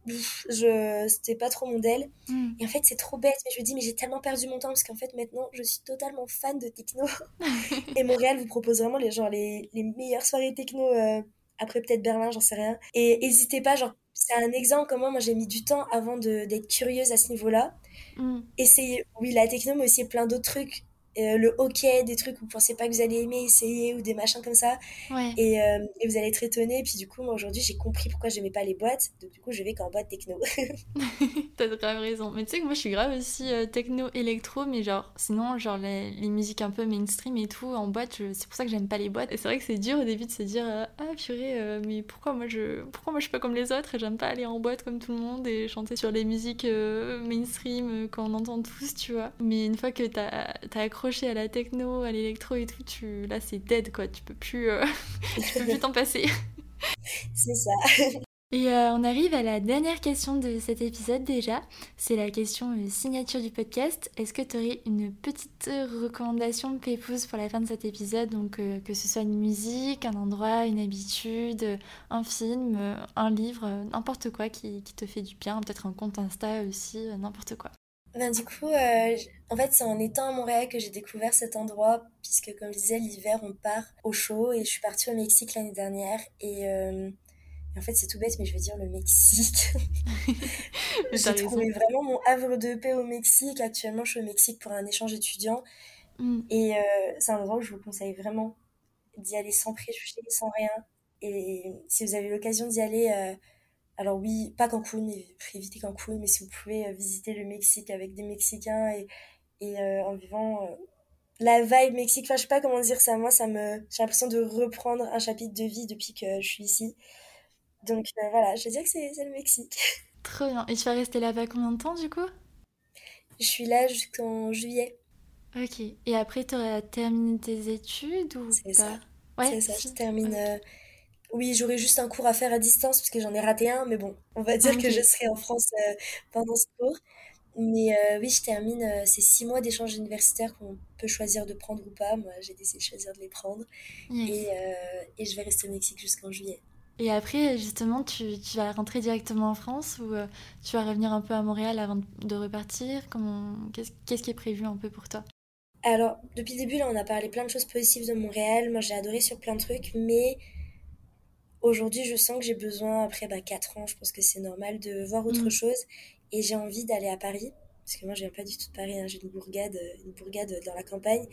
Je, c'était pas trop mon del. Mm. Et en fait, c'est trop bête. Mais je me dis, mais j'ai tellement perdu mon temps parce qu'en fait, maintenant, je suis totalement fan de techno. Et Montréal vous propose vraiment les, genre, les, les meilleures soirées techno. euh, après, peut-être Berlin, j'en sais rien. Et n'hésitez pas, genre, c'est un exemple comment moi j'ai mis du temps avant de, d'être curieuse à ce niveau-là Mm. essayez, oui, la techno, mais aussi plein d'autres trucs. Euh, le hockey, des trucs où vous pensez pas que vous allez aimer essayer ou des machins comme ça. Ouais. Et, euh, et vous allez être étonné. Et puis du coup, moi aujourd'hui, j'ai compris pourquoi j'aimais pas les boîtes. Donc du coup, je vais qu'en boîte techno. T'as grave raison. Mais tu sais que moi je suis grave aussi euh, techno électro, mais genre sinon genre les, les musiques un peu mainstream et tout en boîte, je- c'est pour ça que j'aime pas les boîtes. Et c'est vrai que c'est dur au début de se dire ah purée, mais pourquoi moi je pourquoi moi je suis pas comme les autres et j'aime pas aller en boîte comme tout le monde et chanter sur les musiques mainstream qu'on entend tous, tu vois. Mais une fois que t'as t'as accroché à la techno, à l'électro et tout, tu là c'est dead quoi. Tu peux plus euh, tu peux plus t'en passer. C'est ça. Et euh, on arrive à la dernière question de cet épisode déjà. C'est la question euh, signature du podcast. Est-ce que tu aurais une petite recommandation pépouze pour la fin de cet épisode? Donc euh, que ce soit une musique, un endroit, une habitude, un film, un livre, n'importe quoi qui, qui te fait du bien. Peut-être un compte Insta aussi, n'importe quoi. Ben, du coup, euh, j- en fait, c'est en étant à Montréal que j'ai découvert cet endroit. Puisque, comme je disais, l'hiver, on part au chaud. Et je suis partie au Mexique l'année dernière. Et, euh, et en fait, c'est tout bête, mais je vais dire le Mexique. Mais t'as J'ai raison. trouvé vraiment mon havre de paix au Mexique. Actuellement, je suis au Mexique pour un échange étudiant. Mm, Et euh, c'est un endroit où je vous conseille vraiment d'y aller sans préjugés, sans rien. Et si vous avez l'occasion d'y aller, euh, alors oui, pas Cancun, évitez Cancun, mais si vous pouvez euh, visiter le Mexique avec des Mexicains et, et euh, en vivant euh, la vibe Mexique, enfin je sais pas comment dire ça, moi ça me, j'ai l'impression de reprendre un chapitre de vie depuis que je suis ici. Donc euh, voilà, je veux dire que c'est c'est le Mexique. Trop bien. Et tu vas rester là-bas combien de temps du coup? Je suis là jusqu'en juillet, Ok. Et après, tu auras terminé tes études ou c'est pas? ça. Ouais, C'est ça, je termine. Oui, j'aurai juste un cours à faire à distance parce que j'en ai raté un, mais bon, on va dire que je serai en France euh, pendant ce cours. Mais euh, oui, je termine euh, ces six mois d'échange universitaire qu'on peut choisir de prendre ou pas. Moi, j'ai décidé de choisir de les prendre. Yes. Et, euh, et je vais rester au Mexique jusqu'en juillet. Et après, justement, tu, tu vas rentrer directement en France ou tu vas revenir un peu à Montréal avant de de repartir? Comment, qu'est-ce, qu'est-ce qui est prévu un peu pour toi? Alors, depuis le début, là, on a parlé plein de choses positives de Montréal. Moi, j'ai adoré sur plein de trucs, mais aujourd'hui, je sens que j'ai besoin, après bah, 4 ans, je pense que c'est normal, de voir autre Mm. chose. Et j'ai envie d'aller à Paris, parce que moi, je viens pas du tout de Paris, hein, j'ai une bourgade, euh, une bourgade dans la campagne.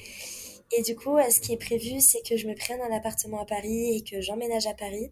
Et du coup, euh, ce qui est prévu, c'est que je me prenne un appartement à Paris et que j'emménage à Paris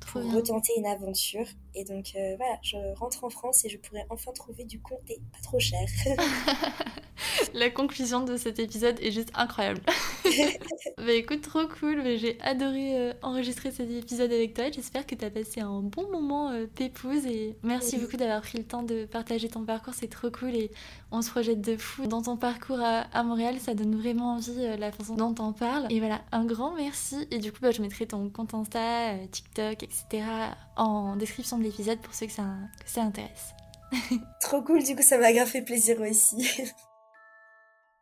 pour retenter une aventure. Et donc, euh, voilà, je rentre en France et je pourrais enfin trouver du comté, pas trop cher. La conclusion de cet épisode est juste incroyable. bah écoute, trop cool. J'ai adoré euh, enregistrer cet épisode avec toi. J'espère que tu as passé un bon moment, euh. Et merci Oui. beaucoup d'avoir pris le temps de partager ton parcours. C'est trop cool. Et on se projette de fou dans ton parcours à, à Montréal. Ça donne vraiment envie euh, la façon dont t'en parles. Et voilà, un grand merci. Et du coup, bah, je mettrai ton compte Insta, euh, TikTok, etc. en description de l'épisode pour ceux que ça, que ça intéresse. Trop cool, du coup, ça m'a grave fait plaisir aussi.